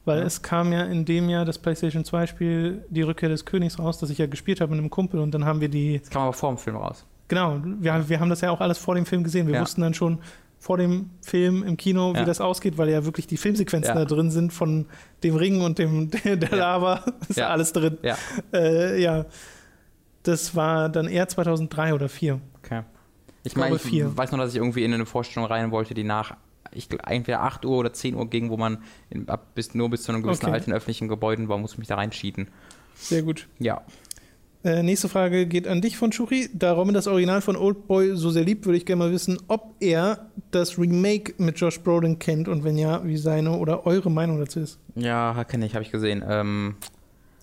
Weil Ja. es kam ja in dem Jahr das PlayStation 2 Spiel Die Rückkehr des Königs raus, das ich ja gespielt habe mit einem Kumpel und dann haben wir die, Das kam aber vor dem Film raus. genau, wir, wir haben das ja auch alles vor dem Film gesehen. Wir Ja. wussten dann schon vor dem Film im Kino, wie Ja. das ausgeht, weil ja wirklich die Filmsequenzen Ja. da drin sind von dem Ring und dem der, der Ja. Lava. ist ja alles drin. Ja, Äh, ja, das war dann eher 2003 oder 2004. okay. Ich glaube, meine, ich vier. weiß nur, dass ich irgendwie in eine Vorstellung rein wollte, die nach ich, entweder 8 Uhr oder 10 Uhr ging, wo man in, ab bis, nur bis zu einem gewissen Okay. alten öffentlichen Gebäuden war, musste mich da reinschieden. Sehr gut. Ja. Äh, nächste Frage geht an dich von Shuri. Da Robin das Original von Oldboy so sehr liebt, würde ich gerne mal wissen, ob er das Remake mit Josh Brolin kennt und wenn ja, wie seine oder eure Meinung dazu ist. Ja, kenne ich, habe ich gesehen. Ähm,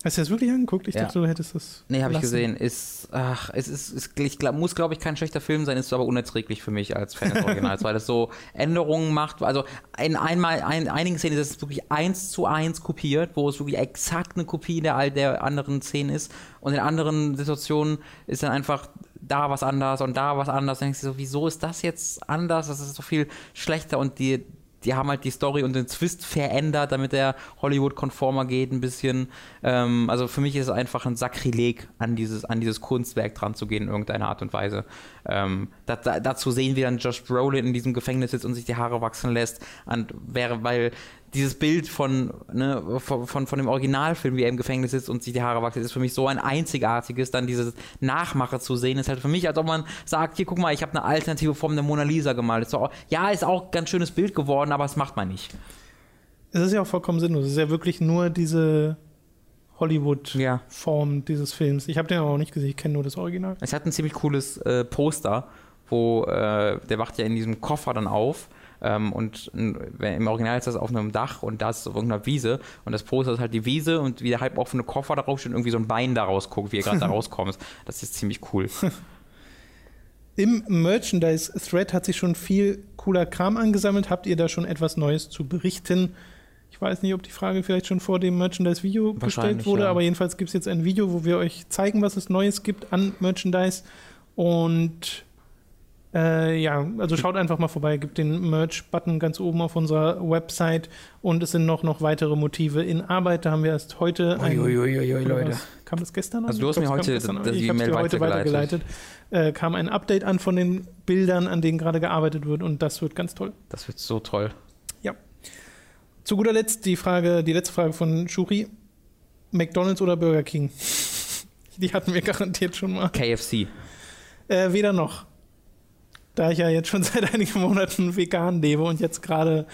Hast du das wirklich angeguckt? Ich Ja. dachte, du hättest das. Nee, habe ich gesehen. Ist, ach, es ist, ist ich glaub, muss, glaube ich, kein schlechter Film sein, ist aber unerträglich für mich als Fan des Originals, weil es so Änderungen macht. Also in einmal, ein, einigen Szenen ist es wirklich eins zu eins kopiert, wo es wirklich exakt eine Kopie der, all der anderen Szenen ist. Und in anderen Situationen ist dann einfach da was anders und da was anders. Dann denkst du so, wieso ist das jetzt anders? Das ist so viel schlechter und die, die haben halt die Story und den Twist verändert, damit der Hollywood-konformer geht ein bisschen. Ähm, also für mich ist es einfach ein Sakrileg, an dieses, an dieses Kunstwerk dran zu gehen in irgendeiner Art und Weise. Ähm, da, da, dazu sehen wir dann Josh Brolin in diesem Gefängnis sitzt und sich die Haare wachsen lässt. Und wäre, weil dieses Bild von, ne, von, von, von dem Originalfilm, wie er im Gefängnis sitzt und sich die Haare wachsen, ist für mich so ein einzigartiges. Dann dieses Nachmache zu sehen, ist halt für mich, als ob man sagt, hier guck mal, ich habe eine alternative Form der Mona Lisa gemalt. Ist doch, ja, ist auch ein ganz schönes Bild geworden, aber das macht man nicht. Es ist ja auch vollkommen sinnlos. Es ist ja wirklich nur diese Hollywood-Form Ja. dieses Films. Ich habe den aber auch nicht gesehen, ich kenne nur das Original. Es hat ein ziemlich cooles äh, Poster, wo äh, der wacht ja in diesem Koffer dann auf. Ähm, und im Original ist das auf einem Dach und da ist es auf irgendeiner Wiese. Und das Poster ist halt die Wiese und wie der halb offene Koffer darauf steht und irgendwie so ein Bein da rausguckt, wie er gerade da rauskommt. Das ist ziemlich cool. Im Merchandise-Thread hat sich schon viel cooler Kram angesammelt. Habt ihr da schon etwas Neues zu berichten? Ich weiß nicht, ob die Frage vielleicht schon vor dem Merchandise-Video gestellt wurde, ja. aber jedenfalls gibt es jetzt ein Video, wo wir euch zeigen, was es Neues gibt an Merchandise. Und äh, ja, also schaut einfach mal vorbei, gibt den Merch-Button ganz oben auf unserer Website und es sind noch, noch weitere Motive in Arbeit. Da haben wir erst heute. Uiuiuiui, Leute. Was, kam das gestern an? Also, du hast mir heute das, das ich E-Mail heute weitergeleitet. Äh, kam ein Update an von den Bildern, an denen gerade gearbeitet wird und das wird ganz toll. Das wird so toll. Zu guter Letzt die Frage, die letzte Frage von Shuri. McDonalds oder Burger King? Die hatten wir garantiert schon mal. KFC. Äh, weder noch. Da ich ja jetzt schon seit einigen Monaten vegan lebe und jetzt gerade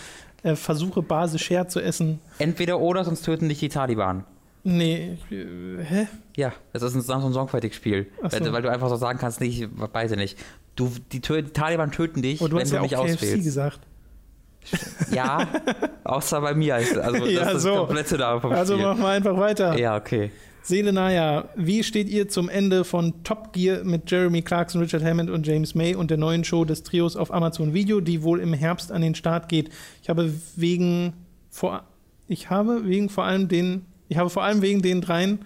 äh, versuche, basisch zu essen. Entweder oder, sonst töten dich die Taliban. Nee, äh, hä? Ja, das ist ein Samsung Songfighting-Spiel. So. Weil, weil, du einfach so sagen kannst, nee, ich weiß nicht. Du, die, die Taliban töten dich, oh, du wenn du ja nicht KFC auswählst. gesagt. Ja, außer bei mir. Also das ja, ist das komplette da vom Also Spiel. machen wir einfach weiter. Ja, okay. Selenaya, wie steht ihr zum Ende von Top Gear mit Jeremy Clarkson, Richard Hammond und James May und der neuen Show des Trios auf Amazon Video, die wohl im Herbst an den Start geht? Ich habe wegen vor ich habe wegen vor allem den ich habe vor allem wegen den dreien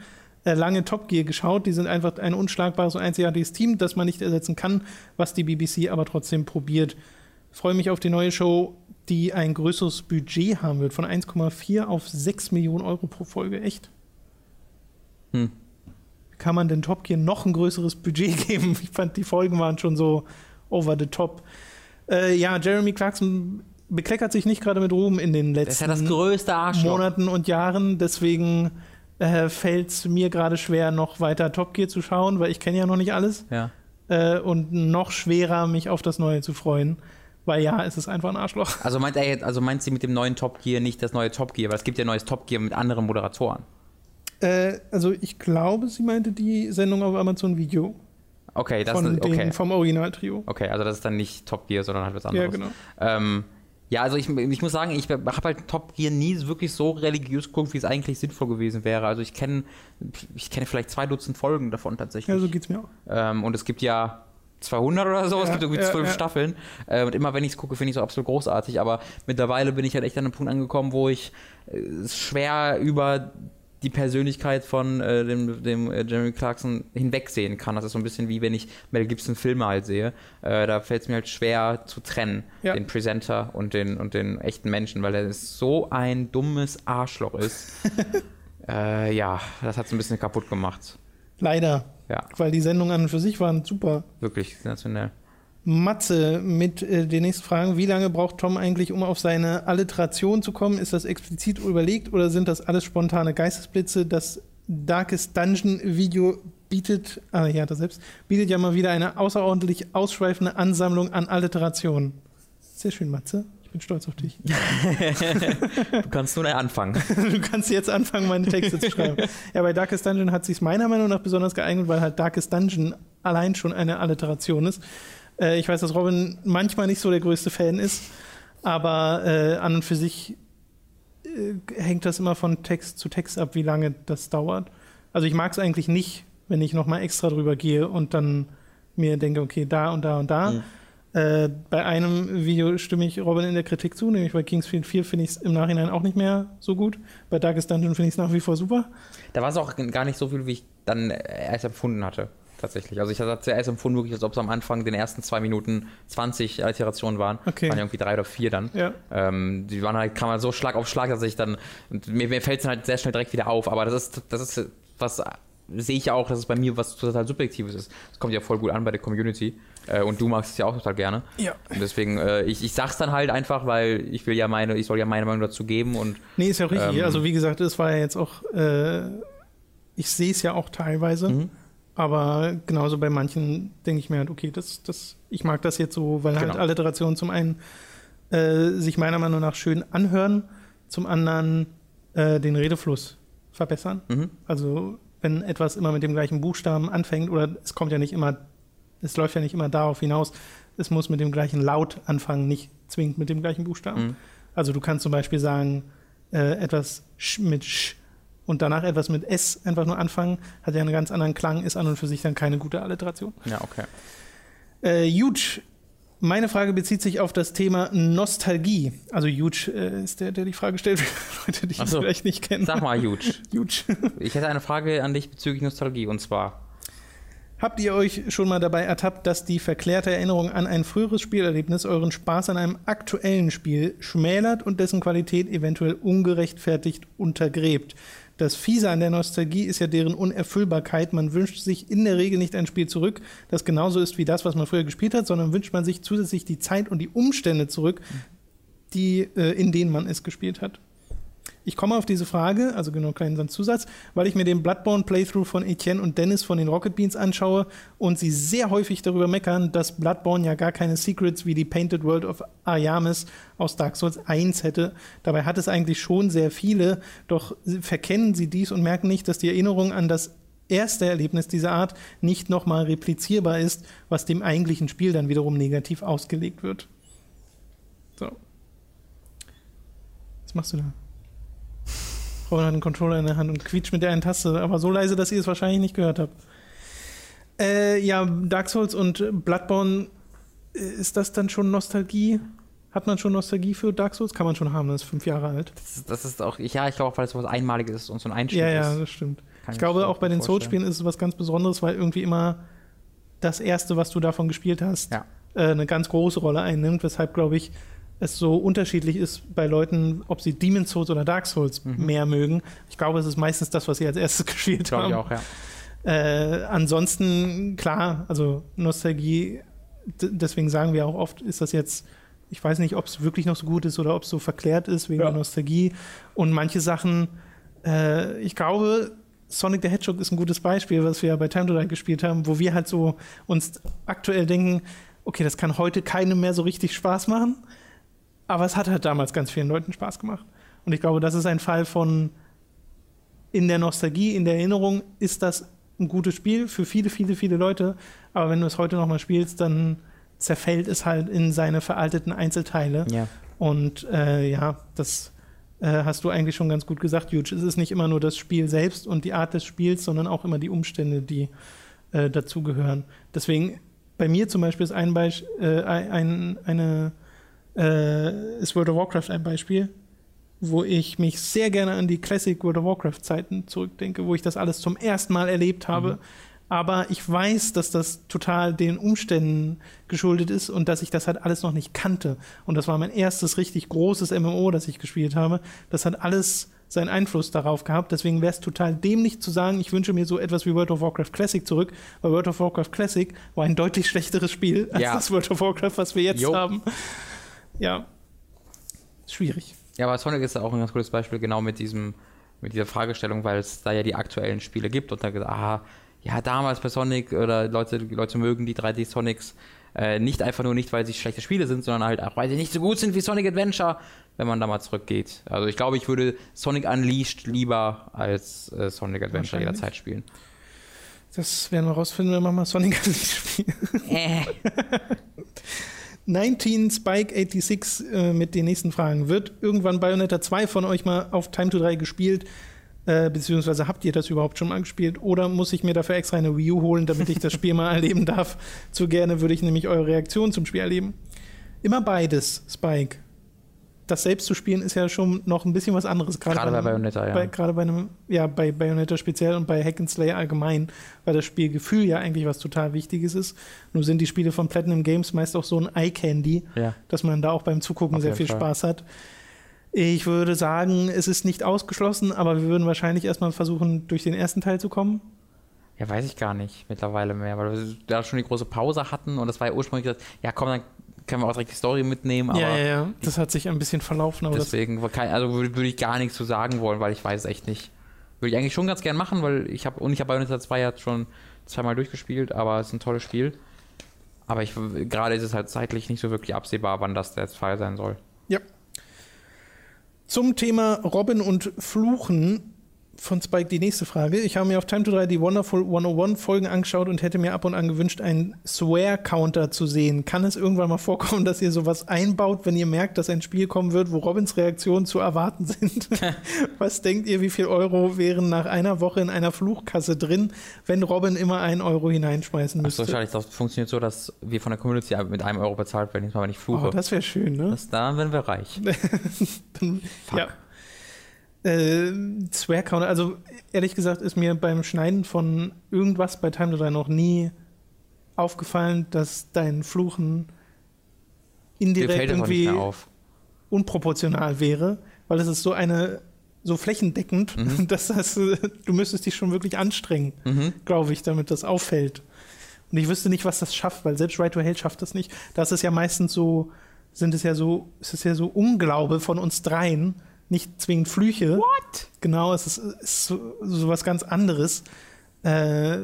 äh, lange Top Gear geschaut. Die sind einfach ein unschlagbares und einzigartiges Team, das man nicht ersetzen kann, was die BBC aber trotzdem probiert. Freue mich auf die neue Show die ein größeres Budget haben wird, von 1,4 auf 6 Millionen Euro pro Folge. Echt? Hm. Kann man denn Top Gear noch ein größeres Budget geben? Ich fand, die Folgen waren schon so over the top. Äh, ja, Jeremy Clarkson bekleckert sich nicht gerade mit Ruhm in den letzten ja Monaten und Jahren. Deswegen äh, fällt es mir gerade schwer, noch weiter Top Gear zu schauen, weil ich kenne ja noch nicht alles. Ja. Äh, und noch schwerer, mich auf das Neue zu freuen. Weil ja, es ist einfach ein Arschloch. Also meint er jetzt, also meint sie mit dem neuen Top Gear nicht das neue Top Gear, weil es gibt ja neues Top Gear mit anderen Moderatoren. Äh, also ich glaube, sie meinte die Sendung auf Amazon Video. Okay, das von ist okay. Den, vom Original-Trio. Okay, also das ist dann nicht Top Gear, sondern halt was anderes. Ja, genau. Ähm, ja, also ich, ich muss sagen, ich habe halt Top Gear nie wirklich so religiös geguckt, wie es eigentlich sinnvoll gewesen wäre. Also ich kenne ich kenne vielleicht zwei Dutzend Folgen davon tatsächlich. Ja, so geht's mir auch. Ähm, und es gibt ja 200 oder so. Ja, es gibt irgendwie zwölf ja, Staffeln. Äh, und immer wenn ich es gucke, finde ich es absolut großartig. Aber mittlerweile bin ich halt echt an einem Punkt angekommen, wo ich äh, schwer über die Persönlichkeit von äh, dem, dem äh, Jeremy Clarkson hinwegsehen kann. Das ist so ein bisschen wie wenn ich Mel Gibson Filme halt sehe. Äh, da fällt es mir halt schwer zu trennen, ja. den Presenter und den, und den echten Menschen, weil er so ein dummes Arschloch ist. Äh, ja, das hat es ein bisschen kaputt gemacht. Leider. Ja. Weil die Sendungen an und für sich waren super. Wirklich sensationell. Matze mit äh, den nächsten Fragen. Wie lange braucht Tom eigentlich, um auf seine Alliteration zu kommen? Ist das explizit überlegt oder sind das alles spontane Geistesblitze? Das Darkest Dungeon Video bietet, ah ja, das selbst, bietet ja mal wieder eine außerordentlich ausschweifende Ansammlung an Alliterationen. Sehr schön, Matze bin stolz auf dich. du kannst nur anfangen. du kannst jetzt anfangen, meine Texte zu schreiben. Ja, bei Darkest Dungeon hat sich meiner Meinung nach besonders geeignet, weil halt Darkest Dungeon allein schon eine Alliteration ist. Äh, ich weiß, dass Robin manchmal nicht so der größte Fan ist, aber äh, an und für sich äh, hängt das immer von Text zu Text ab, wie lange das dauert. Also ich mag es eigentlich nicht, wenn ich nochmal extra drüber gehe und dann mir denke, okay, da und da und da. Mhm äh, bei einem Video stimme ich Robin in der Kritik zu, nämlich bei Kingsfield 4 finde ich es im Nachhinein auch nicht mehr so gut. Bei Darkest Dungeon finde ich es nach wie vor super. Da war es auch gar nicht so viel, wie ich dann erst empfunden hatte. Tatsächlich. Also ich hatte zuerst empfunden, wirklich, als ob es am Anfang den ersten zwei Minuten 20 Alterationen waren. Okay. Waren irgendwie drei oder vier dann. Ja. Ähm, die waren halt, kam halt so Schlag auf Schlag, dass ich dann, mir, mir fällt es halt sehr schnell direkt wieder auf. Aber das ist, das ist was sehe ich ja auch, dass es bei mir was total Subjektives ist. Das kommt ja voll gut an bei der Community. Äh, und du magst es ja auch total gerne. Ja. Und deswegen, äh, ich, ich sag's dann halt einfach, weil ich will ja meine, ich soll ja meine Meinung dazu geben und. Nee, ist ja richtig. Ähm, also wie gesagt, es war ja jetzt auch, äh, ich sehe es ja auch teilweise. Mhm. Aber genauso bei manchen denke ich mir halt, okay, das, das, ich mag das jetzt so, weil halt genau. halt Alliterationen zum einen äh, sich meiner Meinung nach schön anhören, zum anderen äh, den Redefluss verbessern. Mhm. Also wenn etwas immer mit dem gleichen Buchstaben anfängt, oder es kommt ja nicht immer, es läuft ja nicht immer darauf hinaus, es muss mit dem gleichen Laut anfangen, nicht zwingend mit dem gleichen Buchstaben. Mhm. Also du kannst zum Beispiel sagen, äh, etwas sch mit sch und danach etwas mit s einfach nur anfangen, hat ja einen ganz anderen Klang, ist an und für sich dann keine gute Alliteration. Ja, okay. Äh, Huge, meine Frage bezieht sich auf das Thema Nostalgie. Also Huge äh, ist der, der die Frage stellt, für Leute, die ich so. vielleicht nicht kennen. Sag mal, Huge. Huge. Ich hätte eine Frage an dich bezüglich Nostalgie und zwar. Habt ihr euch schon mal dabei ertappt, dass die verklärte Erinnerung an ein früheres Spielerlebnis euren Spaß an einem aktuellen Spiel schmälert und dessen Qualität eventuell ungerechtfertigt untergräbt? Das Fiese an der Nostalgie ist ja deren Unerfüllbarkeit. Man wünscht sich in der Regel nicht ein Spiel zurück, das genauso ist wie das, was man früher gespielt hat, sondern wünscht man sich zusätzlich die Zeit und die Umstände zurück, die, äh, in denen man es gespielt hat. Ich komme auf diese Frage, also genau kleinen Zusatz, weil ich mir den Bloodborne Playthrough von Etienne und Dennis von den Rocket Beans anschaue und sie sehr häufig darüber meckern, dass Bloodborne ja gar keine Secrets wie die Painted World of Ayamis aus Dark Souls 1 hätte. Dabei hat es eigentlich schon sehr viele, doch verkennen sie dies und merken nicht, dass die Erinnerung an das erste Erlebnis dieser Art nicht nochmal replizierbar ist, was dem eigentlichen Spiel dann wiederum negativ ausgelegt wird. So. Was machst du da? Robin hat einen Controller in der Hand und quietscht mit der einen Taste, aber so leise, dass ihr es wahrscheinlich nicht gehört habt. Äh, ja, Dark Souls und Bloodborne, äh, ist das dann schon Nostalgie? Hat man schon Nostalgie für Dark Souls? Kann man schon haben, das ist fünf Jahre alt. Das ist, das ist auch, ja, ich glaube auch, weil es so was Einmaliges ist und so ein Einstieg ja, ist. Ja, das stimmt. Kann ich glaube, auch bei den. Souls-Spielen ist es was ganz Besonderes, weil irgendwie immer das erste, was du davon gespielt hast, Ja. äh, eine ganz große Rolle einnimmt, weshalb, glaube ich, es so unterschiedlich ist bei Leuten, ob sie Demon's Souls oder Dark Souls Mhm. mehr mögen. Ich glaube, es ist meistens das, was sie als erstes gespielt Glaube haben. ich auch, ja. Äh, ansonsten, klar, also Nostalgie, deswegen sagen wir auch oft, ist das jetzt, ich weiß nicht, ob es wirklich noch so gut ist oder ob es so verklärt ist wegen Ja. der Nostalgie. Und manche Sachen, äh, ich glaube, Sonic the Hedgehog ist ein gutes Beispiel, was wir ja bei Time to Die gespielt haben, wo wir halt so uns aktuell denken, okay, das kann heute keinem mehr so richtig Spaß machen, aber es hat halt damals ganz vielen Leuten Spaß gemacht. Und ich glaube, das ist ein Fall von in der Nostalgie, in der Erinnerung ist das ein gutes Spiel für viele, viele, viele Leute. Aber wenn du es heute nochmal spielst, dann zerfällt es halt in seine veralteten Einzelteile. ja. Und äh, ja, das äh, hast du eigentlich schon ganz gut gesagt, Huge. Es ist nicht immer nur das Spiel selbst und die Art des Spiels, sondern auch immer die Umstände, die äh, dazugehören. Deswegen, bei mir zum Beispiel ist ein Beispiel, äh, ein, eine, äh, ist World of Warcraft ein Beispiel, wo ich mich sehr gerne an die Classic World of Warcraft Zeiten zurückdenke, wo ich das alles zum ersten Mal erlebt habe. Aber ich weiß, dass das total den Umständen geschuldet ist und dass ich das halt alles noch nicht kannte. Und das war mein erstes richtig großes MMO, das ich gespielt habe. Das hat alles seinen Einfluss darauf gehabt. Deswegen wäre es total dämlich zu sagen, ich wünsche mir so etwas wie World of Warcraft Classic zurück, weil World of Warcraft Classic war ein deutlich schlechteres Spiel als Ja. das World of Warcraft, was wir jetzt Jo. haben. Ja. Schwierig. Ja, aber Sonic ist auch ein ganz gutes Beispiel, genau mit diesem, mit dieser Fragestellung, weil es da ja die aktuellen Spiele gibt und da gesagt, aha, ja, damals bei Sonic oder Leute, die Leute mögen die 3D-Sonics äh, nicht einfach nur nicht, weil sie schlechte Spiele sind, sondern halt auch, weil sie nicht so gut sind wie Sonic Adventure, wenn man da mal zurückgeht. Also ich glaube, ich würde Sonic Unleashed lieber als äh, Sonic Adventure jederzeit spielen. Das werden wir rausfinden, wenn wir mal Sonic spielen. Äh. 19 Spike 86 äh, mit den nächsten Fragen. Wird irgendwann Bayonetta 2 von euch mal auf Time to 3 gespielt? Äh, beziehungsweise habt ihr das überhaupt schon mal gespielt? Oder muss ich mir dafür extra eine Wii U holen, damit ich das Spiel mal erleben darf? Zu gerne würde ich nämlich eure Reaktion zum Spiel erleben. Immer beides, Spike. Das selbst zu spielen ist ja schon noch ein bisschen was anderes. Gerade bei einem- Bayonetta, ja. Bei, gerade bei einem, ja, bei Bayonetta speziell und bei Hack and Slay allgemein, weil das Spielgefühl ja eigentlich was total Wichtiges ist. Nur sind die Spiele von Platinum Games meist auch so ein Eye-Candy, Ja. dass man da auch beim Zugucken Auf sehr viel Fall. Spaß hat. Ich würde sagen, es ist nicht ausgeschlossen, aber wir würden wahrscheinlich erstmal versuchen, durch den ersten Teil zu kommen. Ja, weiß ich gar nicht mittlerweile mehr, weil wir da schon die große Pause hatten und das war ja ursprünglich gesagt, ja komm, dann können wir auch direkt die Story mitnehmen, aber ja, ja, ja. Das hat sich ein bisschen verlaufen, aber deswegen, also würde, ich gar nichts zu sagen wollen, weil ich weiß es echt nicht. Würde ich eigentlich schon ganz gern machen, weil ich habe, und ich habe Bayonetta 2 ja schon zweimal durchgespielt, aber es ist ein tolles Spiel. Aber ich, gerade ist es halt zeitlich nicht so wirklich absehbar, wann das der Fall sein soll. Ja. Zum Thema Robben und Fluchen von Spike die nächste Frage. Ich habe mir auf Time to 3 die Wonderful 101 Folgen angeschaut und hätte mir ab und an gewünscht, einen Swear-Counter zu sehen. Kann es irgendwann mal vorkommen, dass ihr sowas einbaut, wenn ihr merkt, dass ein Spiel kommen wird, wo Robins Reaktionen zu erwarten sind? Was denkt ihr, wie viel Euro wären nach einer Woche in einer Fluchkasse drin, wenn Robin immer einen Euro hineinschmeißen müsste? Ach so, wahrscheinlich, das funktioniert so, dass wir von der Community mit einem Euro bezahlt werden, wenn ich fluche. Oh, das wäre schön, ne? Das, da werden wir reich. Dann, ja. Äh, Swear Counter, also ehrlich gesagt ist mir beim Schneiden von irgendwas bei Time to 3 noch nie aufgefallen, dass dein Fluchen indirekt irgendwie unproportional wäre, weil es ist so eine so flächendeckend, mhm. dass das, du müsstest dich schon wirklich anstrengen, mhm. glaube ich, damit das auffällt. Und ich wüsste nicht, was das schafft, weil selbst Right to Hell schafft das nicht. Das ist ja meistens so, sind es ja so, es ist ja so Unglaube von uns dreien, nicht zwingend Flüche. What? Genau, es ist, ist so, so, was ganz anderes. Äh,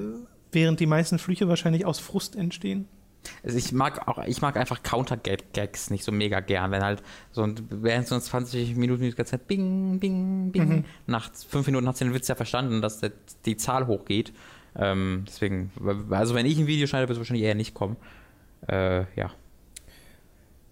während die meisten Flüche wahrscheinlich aus Frust entstehen. Also ich mag auch, ich mag einfach Counter-Gags nicht so mega gern, wenn halt so während so 20 Minuten die ganze Zeit bing, bing, bing. Mhm. Nach fünf Minuten hat sie den Witz ja verstanden, dass der, die Zahl hochgeht. Ähm, deswegen, also wenn ich ein Video schneide, wird es wahrscheinlich eher nicht kommen. Äh, ja.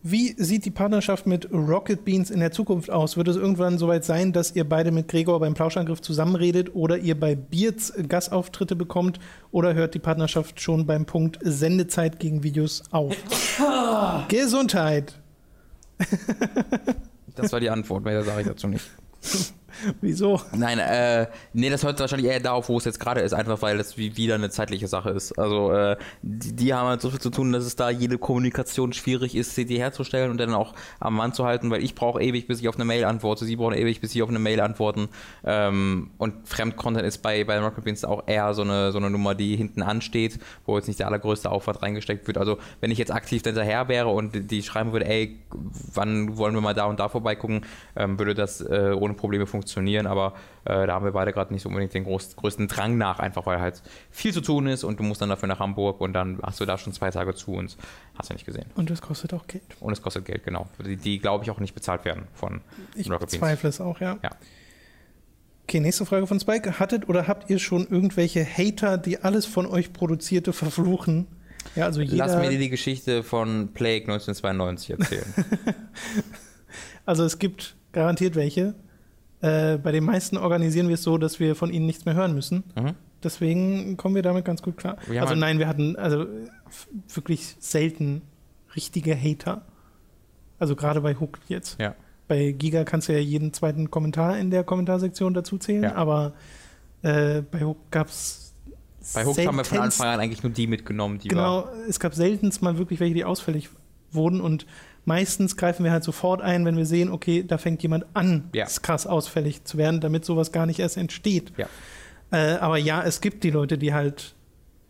Wie sieht die Partnerschaft mit Rocket Beans in der Zukunft aus? Wird es irgendwann soweit sein, dass ihr beide mit Gregor beim Plauschangriff zusammenredet oder ihr bei Beards Gastauftritte bekommt oder hört die Partnerschaft schon beim Punkt Sendezeit gegen Videos auf? Gesundheit! das war die Antwort, mehr sage ich dazu nicht. Wieso? Nein, äh, nee, das hört wahrscheinlich eher darauf, wo es jetzt gerade ist, einfach weil das wie, wieder eine zeitliche Sache ist. Also, äh, die, die, haben halt so viel zu tun, dass es da jede Kommunikation schwierig ist, CD herzustellen und dann auch am Mann zu halten, weil ich brauche ewig, bis ich auf eine Mail antworte, sie brauchen ewig, bis sie auf eine Mail antworten. Ähm, und Fremdcontent ist bei, bei Rocket Beans auch eher so eine, so eine Nummer, die hinten ansteht, wo jetzt nicht der allergrößte Aufwand reingesteckt wird. Also, wenn ich jetzt aktiv hinterher wäre und die schreiben würde, ey, wann wollen wir mal da und da vorbeigucken, ähm, würde das äh, ohne Probleme funktionieren funktionieren, aber äh, da haben wir beide gerade nicht so unbedingt den groß, größten Drang nach, einfach weil halt viel zu tun ist und du musst dann dafür nach Hamburg und dann hast du da schon zwei Tage zu uns. Hast du nicht gesehen. Und es kostet auch Geld. Und es kostet Geld, genau. Die, die glaube ich, auch nicht bezahlt werden von Ich Rocket bezweifle es auch, ja. ja. Okay, nächste Frage von Spike. Hattet oder habt ihr schon irgendwelche Hater, die alles von euch produzierte verfluchen? Ja, also jeder Lass mir die Geschichte von Plague 1992 erzählen. also es gibt garantiert welche. Äh, bei den meisten organisieren wir es so, dass wir von ihnen nichts mehr hören müssen. Mhm. Deswegen kommen wir damit ganz gut klar. Wir also nein, wir hatten also wirklich selten richtige Hater. Also gerade bei Hook jetzt. Ja. Bei Giga kannst du ja jeden zweiten Kommentar in der Kommentarsektion dazu zählen, ja. aber äh, bei Hook gab es. Bei Hook haben wir von Anfang an eigentlich nur die mitgenommen, die Genau, es gab seltenst mal wirklich welche, die ausfällig wurden und meistens greifen wir halt sofort ein, wenn wir sehen, okay, da fängt jemand an, ja. krass ausfällig zu werden, damit sowas gar nicht erst entsteht. Ja. Äh, aber ja, es gibt die Leute, die halt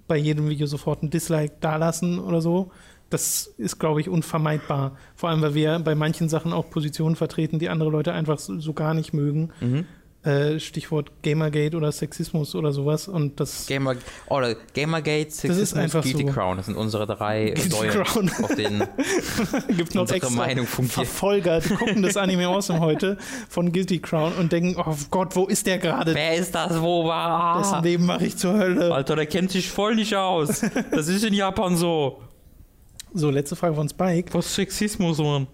bei jedem Video sofort ein Dislike dalassen oder so. Das ist, glaube ich, unvermeidbar. Vor allem, weil wir bei manchen Sachen auch Positionen vertreten, die andere Leute einfach so, so gar nicht mögen. Mhm. Äh, Stichwort Gamergate oder Sexismus oder sowas. Und das Gamer, oder Gamergate, Sexismus, das Guilty so. Crown. Das sind unsere drei Säulen, auf denen gibt noch extra Meinung Verfolger, die gucken das Anime Awesome heute von Guilty Crown und denken, oh Gott, wo ist der gerade? Wer ist das? Wo war? Ah. Dessen Leben mache ich zur Hölle. Alter, der kennt sich voll nicht aus. Das ist in Japan so. So, letzte Frage von Spike. Was Sexismus, Mann?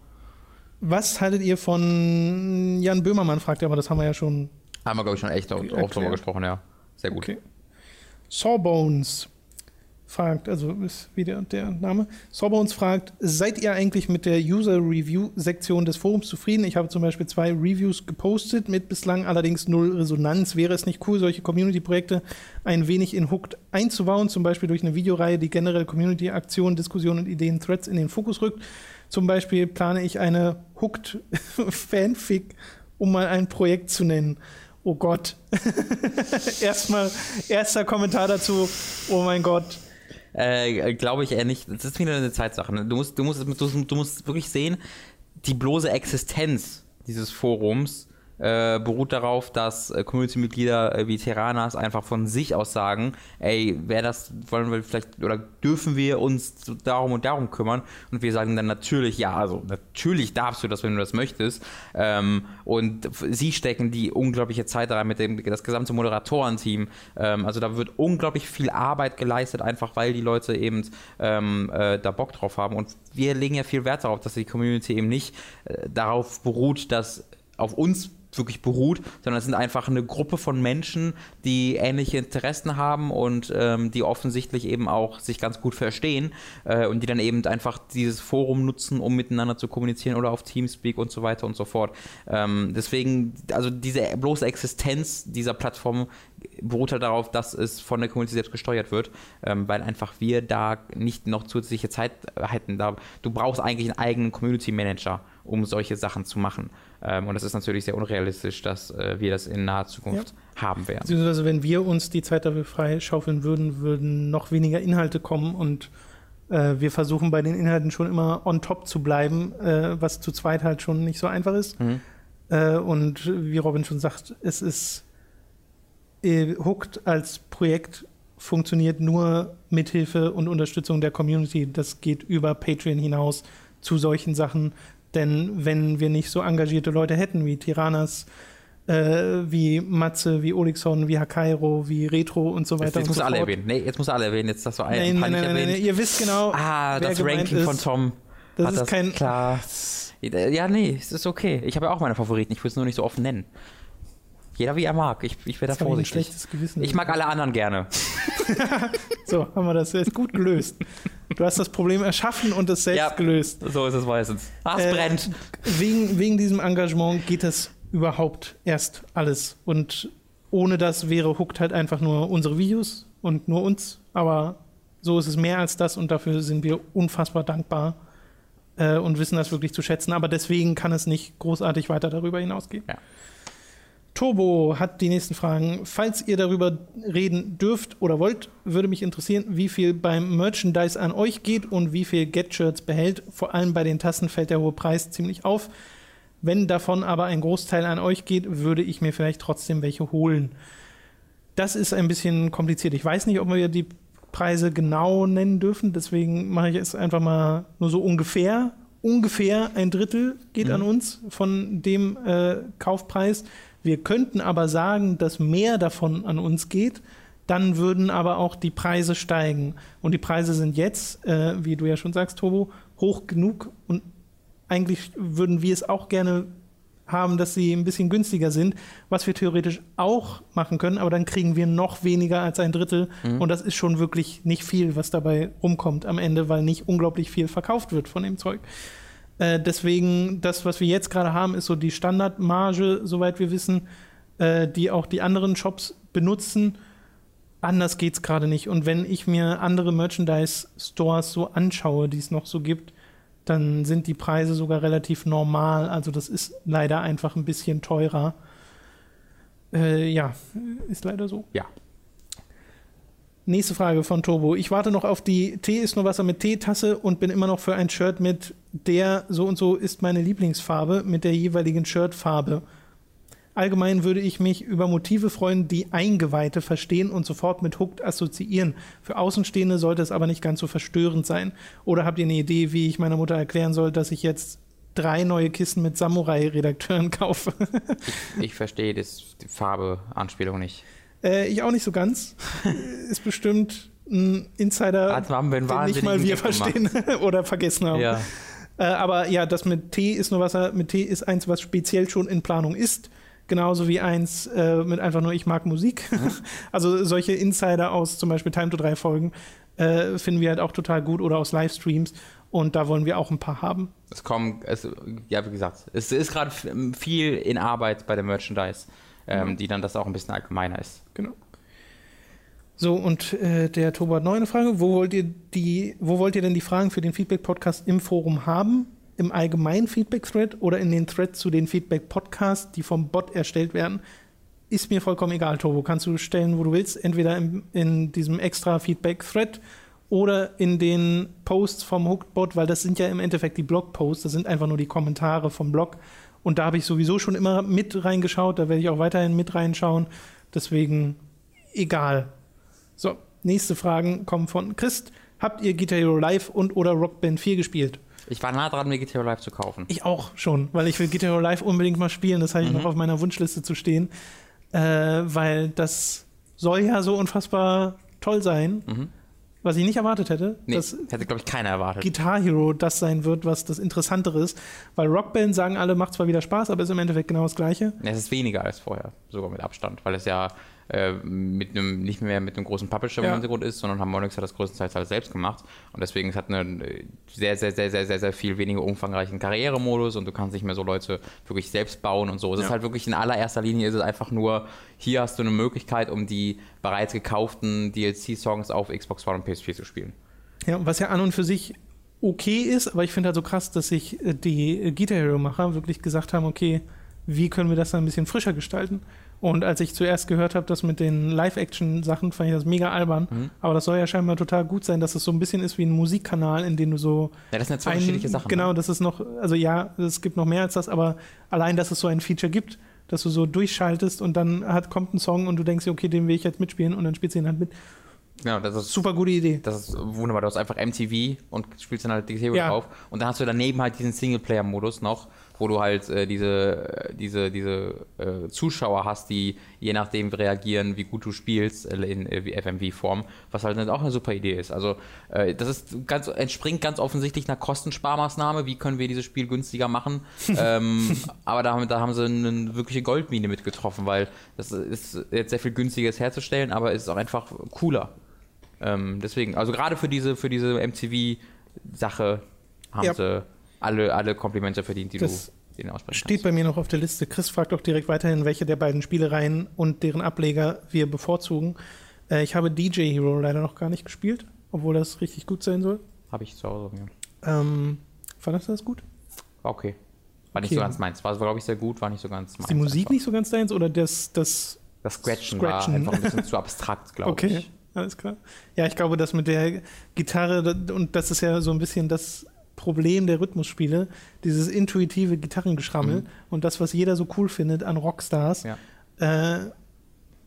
Was haltet ihr von Jan Böhmermann, fragt er, aber das haben wir ja schon. Haben wir, glaube ich, schon echt auch drüber gesprochen, ja. Sehr gut. Okay. Sawbones fragt, also ist wieder der Name. Sawbones fragt, seid ihr eigentlich mit der User Review Sektion des Forums zufrieden? Ich habe zum Beispiel zwei Reviews gepostet, mit bislang allerdings null Resonanz. Wäre es nicht cool, solche Community-Projekte ein wenig in Hooked einzubauen, zum Beispiel durch eine Videoreihe, die generell Community-Aktionen, Diskussionen und Ideen, Threads in den Fokus rückt? Zum Beispiel plane ich eine Hooked Fanfic, um mal ein Projekt zu nennen. Oh Gott. Erstmal, erster Kommentar dazu. Oh mein Gott. Äh, Glaube ich eher nicht. Das ist wieder eine Zeitsache. Ne? Du musst, du musst, du, du musst wirklich sehen, die bloße Existenz dieses Forums äh, beruht darauf, dass äh, Community-Mitglieder äh, wie Terranas einfach von sich aus sagen, ey, wer das, wollen wir vielleicht oder dürfen wir uns darum und darum kümmern? Und wir sagen dann natürlich, ja, also natürlich darfst du das, wenn du das möchtest. Ähm, und sie stecken die unglaubliche Zeit rein mit dem das gesamte Moderatorenteam. Ähm, also da wird unglaublich viel Arbeit geleistet, einfach weil die Leute eben ähm, äh, da Bock drauf haben. Und wir legen ja viel Wert darauf, dass die Community eben nicht darauf beruht, dass auf uns wirklich beruht, sondern es sind einfach eine Gruppe von Menschen, die ähnliche Interessen haben und ähm, die offensichtlich eben auch sich ganz gut verstehen äh, und die dann eben einfach dieses Forum nutzen, um miteinander zu kommunizieren oder auf Teamspeak und so weiter und so fort. Ähm, deswegen, also diese bloße Existenz dieser Plattform beruht halt darauf, dass es von der Community selbst gesteuert wird, ähm, weil einfach wir da nicht noch zusätzliche Zeit hätten. Da, du brauchst eigentlich einen eigenen Community Manager, um solche Sachen zu machen. Ähm, und das ist natürlich sehr unrealistisch, dass äh, wir das in naher Zukunft ja. haben werden. Also wenn wir uns die Zeit dafür freischaufeln würden, würden noch weniger Inhalte kommen und äh, wir versuchen bei den Inhalten schon immer on top zu bleiben, äh, was zu zweit halt schon nicht so einfach ist. Mhm. Äh, und wie Robin schon sagt, es ist äh, Hooked als Projekt funktioniert nur mit Hilfe und Unterstützung der Community. Das geht über Patreon hinaus zu solchen Sachen. Denn wenn wir nicht so engagierte Leute hätten wie Tiranas, äh, wie Matze, wie Olixon, wie Hakairo, wie Retro und so weiter. Jetzt, jetzt muss so alle erwähnen. Nee, jetzt muss alle erwähnen. Jetzt das so ein nein, nein, nein, nein, Ihr wisst genau. Ah, das Ranking ist. von Tom. Das ist das kein. Klar. Ja, nee, es ist okay. Ich habe ja auch meine Favoriten. Ich will es nur nicht so offen nennen. Jeder wie er mag. Ich, ich werde da vorsichtig. Ich mag alle anderen gerne. so, haben wir das jetzt gut gelöst. Du hast das Problem erschaffen und es selbst ja, gelöst. So ist es meistens. Ah, es äh, brennt. Wegen, wegen diesem Engagement geht das überhaupt erst alles. Und ohne das wäre Hooked halt einfach nur unsere Videos und nur uns. Aber so ist es mehr als das und dafür sind wir unfassbar dankbar äh, und wissen das wirklich zu schätzen. Aber deswegen kann es nicht großartig weiter darüber hinausgehen. Ja. Turbo hat die nächsten Fragen. Falls ihr darüber reden dürft oder wollt, würde mich interessieren, wie viel beim Merchandise an euch geht und wie viel Get-Shirts behält. Vor allem bei den Tassen fällt der hohe Preis ziemlich auf. Wenn davon aber ein Großteil an euch geht, würde ich mir vielleicht trotzdem welche holen. Das ist ein bisschen kompliziert. Ich weiß nicht, ob wir die Preise genau nennen dürfen, deswegen mache ich es einfach mal nur so ungefähr. Ungefähr ein Drittel geht mhm. an uns von dem äh, Kaufpreis. Wir könnten aber sagen, dass mehr davon an uns geht, dann würden aber auch die Preise steigen. Und die Preise sind jetzt, äh, wie du ja schon sagst, Turbo, hoch genug. Und eigentlich würden wir es auch gerne haben, dass sie ein bisschen günstiger sind, was wir theoretisch auch machen können, aber dann kriegen wir noch weniger als ein Drittel. Mhm. Und das ist schon wirklich nicht viel, was dabei rumkommt am Ende, weil nicht unglaublich viel verkauft wird von dem Zeug. Äh, deswegen, das, was wir jetzt gerade haben, ist so die Standardmarge, soweit wir wissen, äh, die auch die anderen Shops benutzen. Anders geht es gerade nicht. Und wenn ich mir andere Merchandise-Stores so anschaue, die es noch so gibt, dann sind die Preise sogar relativ normal. Also das ist leider einfach ein bisschen teurer. Äh, ja, ist leider so. Ja. Nächste Frage von Turbo. Ich warte noch auf die Tee ist nur Wasser mit Teetasse und bin immer noch für ein Shirt mit der so und so ist meine Lieblingsfarbe mit der jeweiligen Shirtfarbe. Allgemein würde ich mich über Motive freuen, die Eingeweihte verstehen und sofort mit Hooked assoziieren. Für Außenstehende sollte es aber nicht ganz so verstörend sein. Oder habt ihr eine Idee, wie ich meiner Mutter erklären soll, dass ich jetzt drei neue Kissen mit Samurai-Redakteuren kaufe? ich, ich verstehe das, die Farbe-Anspielung nicht. Äh, ich auch nicht so ganz. ist bestimmt ein Insider, also haben wir den nicht mal wir verstehen oder vergessen haben. Ja. Äh, aber ja, das mit Tee ist nur Wasser, mit Tee ist eins, was speziell schon in Planung ist. Genauso wie eins äh, mit einfach nur Ich mag Musik. Also solche Insider aus zum Beispiel Time to 3 Folgen äh, finden wir halt auch total gut oder aus Livestreams. Und da wollen wir auch ein paar haben. Es kommen, es, ja, wie gesagt, es ist gerade viel in Arbeit bei der Merchandise ähm, mhm. die dann das auch ein bisschen allgemeiner ist. Genau. So, und äh, der Tobo hat noch eine Frage. Wo wollt ihr die, wo wollt ihr denn die Fragen für den Feedback-Podcast im Forum haben? Im allgemeinen Feedback-Thread oder in den Thread zu den Feedback-Podcasts, die vom Bot erstellt werden? Ist mir vollkommen egal, Tobo. Kannst du stellen, wo du willst. Entweder im, in diesem extra Feedback-Thread oder in den Posts vom Hooked-Bot, weil das sind ja im Endeffekt die Blog-Posts. Das sind einfach nur die Kommentare vom Blog Und da habe ich sowieso schon immer mit reingeschaut, da werde ich auch weiterhin mit reinschauen. Deswegen egal. So, nächste Fragen kommen von Christ. Habt ihr Guitar Hero Live und oder Rock Band 4 gespielt? Ich war nah dran, mir Guitar Hero Live zu kaufen. Ich auch schon, weil ich will Guitar Hero Live unbedingt mal spielen. Das habe ich Mhm. noch auf meiner Wunschliste zu stehen. Äh, weil das soll ja so unfassbar toll sein, Mhm. Was ich nicht erwartet hätte. Nee, dass hätte, glaube ich, keiner erwartet. Guitar Hero das sein wird, was das Interessantere ist. Weil Rockband sagen alle, macht zwar wieder Spaß, aber ist im Endeffekt genau das Gleiche. Es ist weniger als vorher, sogar mit Abstand, weil es ja äh, mit einem, nicht mehr mit einem großen Publisher Ja. im Hintergrund ist, sondern Harmonix hat das größtenteils alles selbst gemacht. Und deswegen es hat einen äh, sehr, sehr, sehr, sehr, sehr, sehr viel weniger umfangreichen Karrieremodus und du kannst nicht mehr so Leute wirklich selbst bauen und so. Es Ja. ist halt wirklich in allererster Linie ist es einfach nur, hier hast du eine Möglichkeit, um die bereits gekauften DLC-Songs auf Xbox One und PS4 zu spielen. Ja, was ja an und für sich okay ist, aber ich finde halt so krass, dass sich äh, die Guitar Hero-Macher wirklich gesagt haben, okay, wie können wir das dann ein bisschen frischer gestalten? Und als ich zuerst gehört habe, das mit den Live-Action-Sachen, fand ich das mega albern. Mhm. Aber das soll ja scheinbar total gut sein, dass es so ein bisschen ist wie ein Musikkanal, in dem du so Ja, das sind ja zwei ein- unterschiedliche Sachen. Genau, ne? das ist noch, also ja, es gibt noch mehr als das, aber allein, dass es so ein Feature gibt, dass du so durchschaltest und dann hat, kommt ein Song und du denkst okay, den will ich jetzt mitspielen und dann spielst du ihn halt mit. Genau, das ist Super gute Idee. Das ist wunderbar. Du hast einfach MTV und spielst dann halt die Serie Ja. drauf. Und dann hast du daneben halt diesen Singleplayer-Modus noch, wo du halt äh, diese, äh, diese, diese äh, Zuschauer hast, die je nachdem reagieren, wie gut du spielst, äh, in äh, FMV-Form, was halt auch eine super Idee ist. Also äh, das ist ganz, entspringt ganz offensichtlich einer Kostensparmaßnahme. Wie können wir dieses Spiel günstiger machen? ähm, aber da, haben- da haben sie eine wirkliche Goldmine mit getroffen, weil das ist jetzt sehr viel günstiger herzustellen, aber es ist auch einfach cooler. Ähm, deswegen, also gerade für diese, für diese MTV-Sache haben Ja. sie alle, alle Komplimente verdient, die Das du denen aussprechen Steht bei mir noch auf der Liste. Chris fragt auch direkt weiterhin, welche der beiden Spielereien und deren Ableger wir bevorzugen. Äh, ich habe DJ Hero leider noch gar nicht gespielt, obwohl das richtig gut sein soll. Habe ich zu Hause. Ja. Ähm, fandest du das gut? War okay. War nicht Okay. so ganz meins. War, glaube ich, sehr gut, war nicht so ganz meins. Ist die Musik einfach. nicht so ganz deins oder das, das Das Scratchen, Scratchen. war einfach ein bisschen zu abstrakt, glaube Okay, ich. alles klar. Ja, ich glaube, das mit der Gitarre, und das ist ja so ein bisschen das Problem der Rhythmusspiele, dieses intuitive Gitarrengeschrammel Mhm. und das, was jeder so cool findet an Rockstars. Ja. Äh,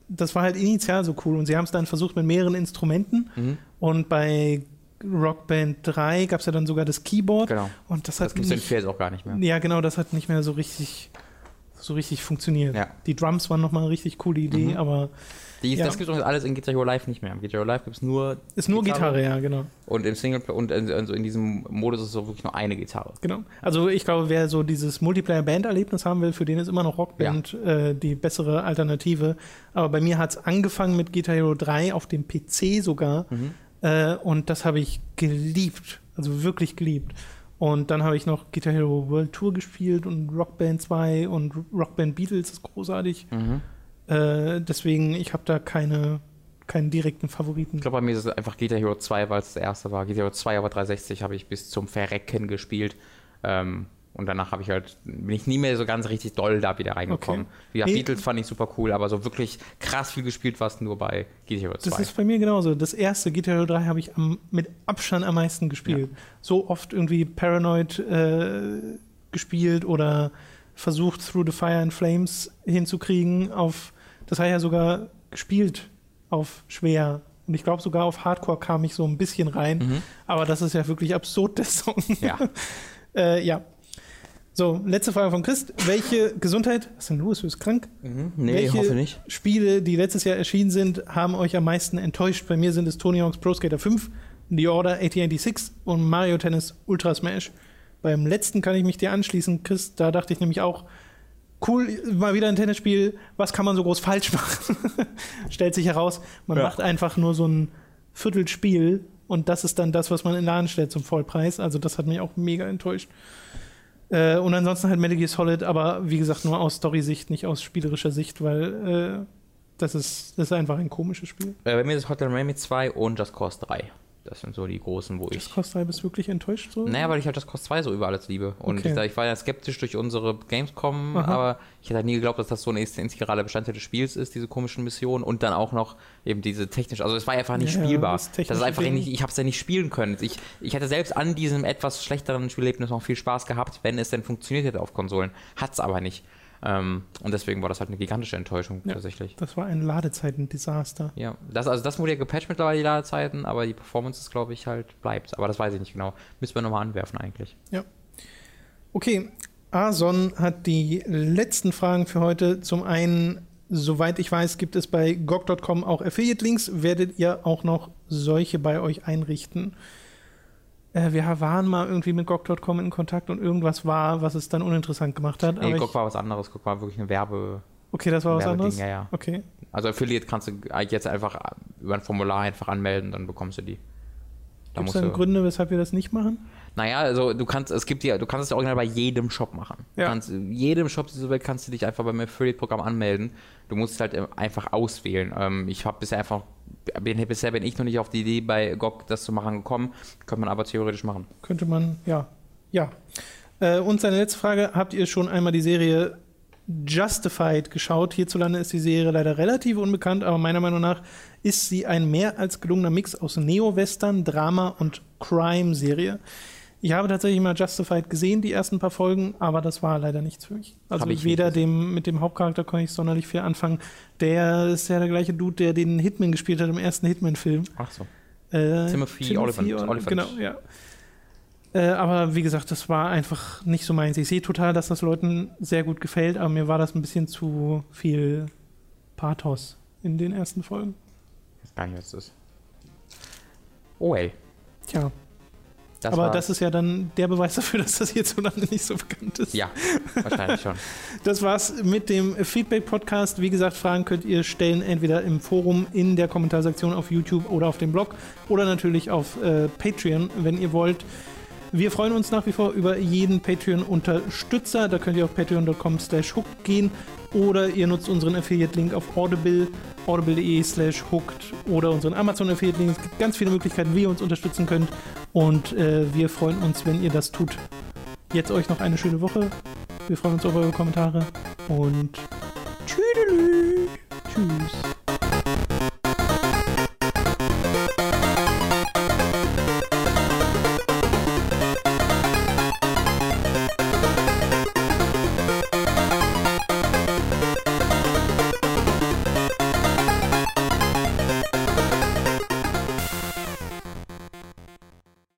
das war halt initial so cool und sie haben es dann versucht mit mehreren Instrumenten Mhm. und bei Rockband 3 gab es ja dann sogar das Keyboard Genau. und das Das hat gibt es in nicht, 4 jetzt auch gar nicht mehr. ja genau, das hat nicht mehr so richtig so richtig funktioniert. Ja. Die Drums waren nochmal eine richtig coole Idee, Mhm. aber Die, Ja. Das gibt es alles in Guitar Hero Live nicht mehr. Im Guitar Hero Live gibt es nur ist nur Gitarre, ja, genau. und im Singleplayer und in, also in diesem Modus ist es so wirklich nur eine Gitarre. Genau. Also ich glaube, wer so dieses Multiplayer-Band-Erlebnis haben will, für den ist immer noch Rockband äh, die bessere Alternative. Aber bei mir hat es angefangen mit Guitar Hero 3 auf dem PC sogar. Mhm. Äh, und das habe ich geliebt. Also wirklich geliebt. Und dann habe ich noch Guitar Hero World Tour gespielt und Rockband 2 und Rockband Beatles ist großartig. Mhm. Äh, deswegen, ich habe da keine, keinen direkten Favoriten. Ich glaube, bei mir ist es einfach Guitar Hero 2, weil es das erste war. Guitar Hero 2, aber 360 habe ich bis zum Verrecken gespielt. Ähm, und danach habe ich halt, bin ich nie mehr so ganz richtig doll da wieder reingekommen. Okay. Wie gesagt, Nee. Beatles fand ich super cool, aber so wirklich krass viel gespielt war es nur bei Hero 2. Das ist bei mir genauso. Das erste Hero 3 habe ich am, mit Abstand am meisten gespielt. So oft irgendwie Paranoid äh, gespielt oder versucht, Through the Fire and Flames hinzukriegen. Auf, das habe ich ja sogar gespielt auf schwer. Und ich glaube, sogar auf Hardcore kam ich so ein bisschen rein. Mhm. Aber das ist ja wirklich absurd, der Song. Ja. äh, ja. So, letzte Frage von Christ. Welche Gesundheit, was ist denn los? Du bist krank? Mhm. Nee, Welche hoffe nicht. Spiele, die letztes Jahr erschienen sind, haben euch am meisten enttäuscht? Bei mir sind es Tony Hawk's Pro Skater 5, The Order 1886 und Mario Tennis Ultra Smash. Beim letzten kann ich mich dir anschließen, Chris. Da dachte ich nämlich auch, cool, mal wieder ein Tennisspiel. Was kann man so groß falsch machen? Stellt sich heraus, man Ja. macht einfach nur so ein Viertelspiel und das ist dann das, was man in den Laden stellt zum Vollpreis. Also das hat mich auch mega enttäuscht. Äh, und ansonsten halt Metal Gear Solid, aber wie gesagt, nur aus Story-Sicht, nicht aus spielerischer Sicht, weil äh, das, ist, das ist einfach ein komisches Spiel. Äh, bei mir ist Hotline Miami 2 und Just Cause 3. Das sind so die großen, wo Das ich. kostet bist du wirklich enttäuscht so? Naja, weil ich halt das Cost 2 so über alles liebe. Und Okay. ich, ich war ja skeptisch durch unsere Gamescom, Aha. aber ich hätte halt nie geglaubt, dass das so ein integraler Bestandteil des Spiels ist, diese komischen Missionen und dann auch noch eben diese technisch. Also es war einfach nicht Ja, spielbar. das Das, technische ist einfach nicht, ich habe es ja nicht spielen können. Ich, ich hätte selbst an diesem etwas schlechteren Spielerlebnis noch viel Spaß gehabt, wenn es denn funktioniert hätte auf Konsolen. Hat es aber nicht. Ähm, und deswegen war das halt eine gigantische Enttäuschung Ja. tatsächlich. Das war ein Ladezeiten-Desaster. Ja, das, also das wurde ja gepatcht mittlerweile, die Ladezeiten, aber die Performance ist, glaube ich, halt bleibt. Aber das weiß ich nicht genau. Müssen wir nochmal anwerfen eigentlich. Okay, Ason hat die letzten Fragen für heute. Zum einen, soweit ich weiß, gibt es bei GOG.com auch Affiliate-Links. Werdet ihr auch noch solche bei euch einrichten? Äh, wir waren mal irgendwie mit GOG.com in Kontakt und irgendwas war, was es dann uninteressant gemacht hat. Nee, ich, war was anderes. Guck war wirklich eine Werbe. okay, das war was anderes. ja, ja. Okay. Also Affiliate kannst du jetzt einfach über ein Formular einfach anmelden, dann bekommst du die. Da Gibt es dann Gründe, weshalb wir das nicht machen? naja, also du kannst, es gibt ja, du kannst es ja original bei jedem Shop machen. Ja. Du kannst, jedem Shop dieser Welt kannst du dich einfach beim Affiliate-Programm anmelden. Du musst halt äh, einfach auswählen. Ähm, ich habe bisher einfach, bin, bisher bin ich noch nicht auf die Idee, bei GOG das zu machen gekommen. Könnte man aber theoretisch machen. Könnte man, ja. Ja. Äh, und seine letzte Frage: Habt ihr schon einmal die Serie Justified geschaut? Hierzulande ist die Serie leider relativ unbekannt, aber meiner Meinung nach ist sie ein mehr als gelungener Mix aus Neo-Western, Drama und Crime-Serie. Ich habe tatsächlich mal Justified gesehen, die ersten paar Folgen, aber das war leider nichts für mich. Also weder dem, mit dem Hauptcharakter konnte ich sonderlich viel anfangen. Der ist ja der gleiche Dude, der den Hitman gespielt hat im ersten Hitman-Film. Ach so. Äh, Timothy Olyphant- Ol- Olyphant. Genau, ja. Äh, aber wie gesagt, das war einfach nicht so meins. Ich sehe total, dass das Leuten sehr gut gefällt, aber mir war das ein bisschen zu viel Pathos in den ersten Folgen. Ich weiß gar nicht, was das ist. Oh ey. Tja, Das aber das ist ja dann der Beweis dafür, dass das hierzulande nicht so bekannt ist. Ja, wahrscheinlich schon. Das war's mit dem Feedback-Podcast. Wie gesagt, Fragen könnt ihr stellen, entweder im Forum, in der Kommentarsektion auf YouTube oder auf dem Blog oder natürlich auf äh, Patreon, wenn ihr wollt. Wir freuen uns nach wie vor über jeden Patreon-Unterstützer. Da könnt ihr auf patreon.com slash hooked gehen oder ihr nutzt unseren Affiliate-Link auf Audible, audible.de slash hooked oder unseren Amazon-Affiliate-Link. Es gibt ganz viele Möglichkeiten, wie ihr uns unterstützen könnt und äh, wir freuen uns, wenn ihr das tut. Jetzt euch noch eine schöne Woche. Wir freuen uns auf eure Kommentare und tschüdelü. Tschüss.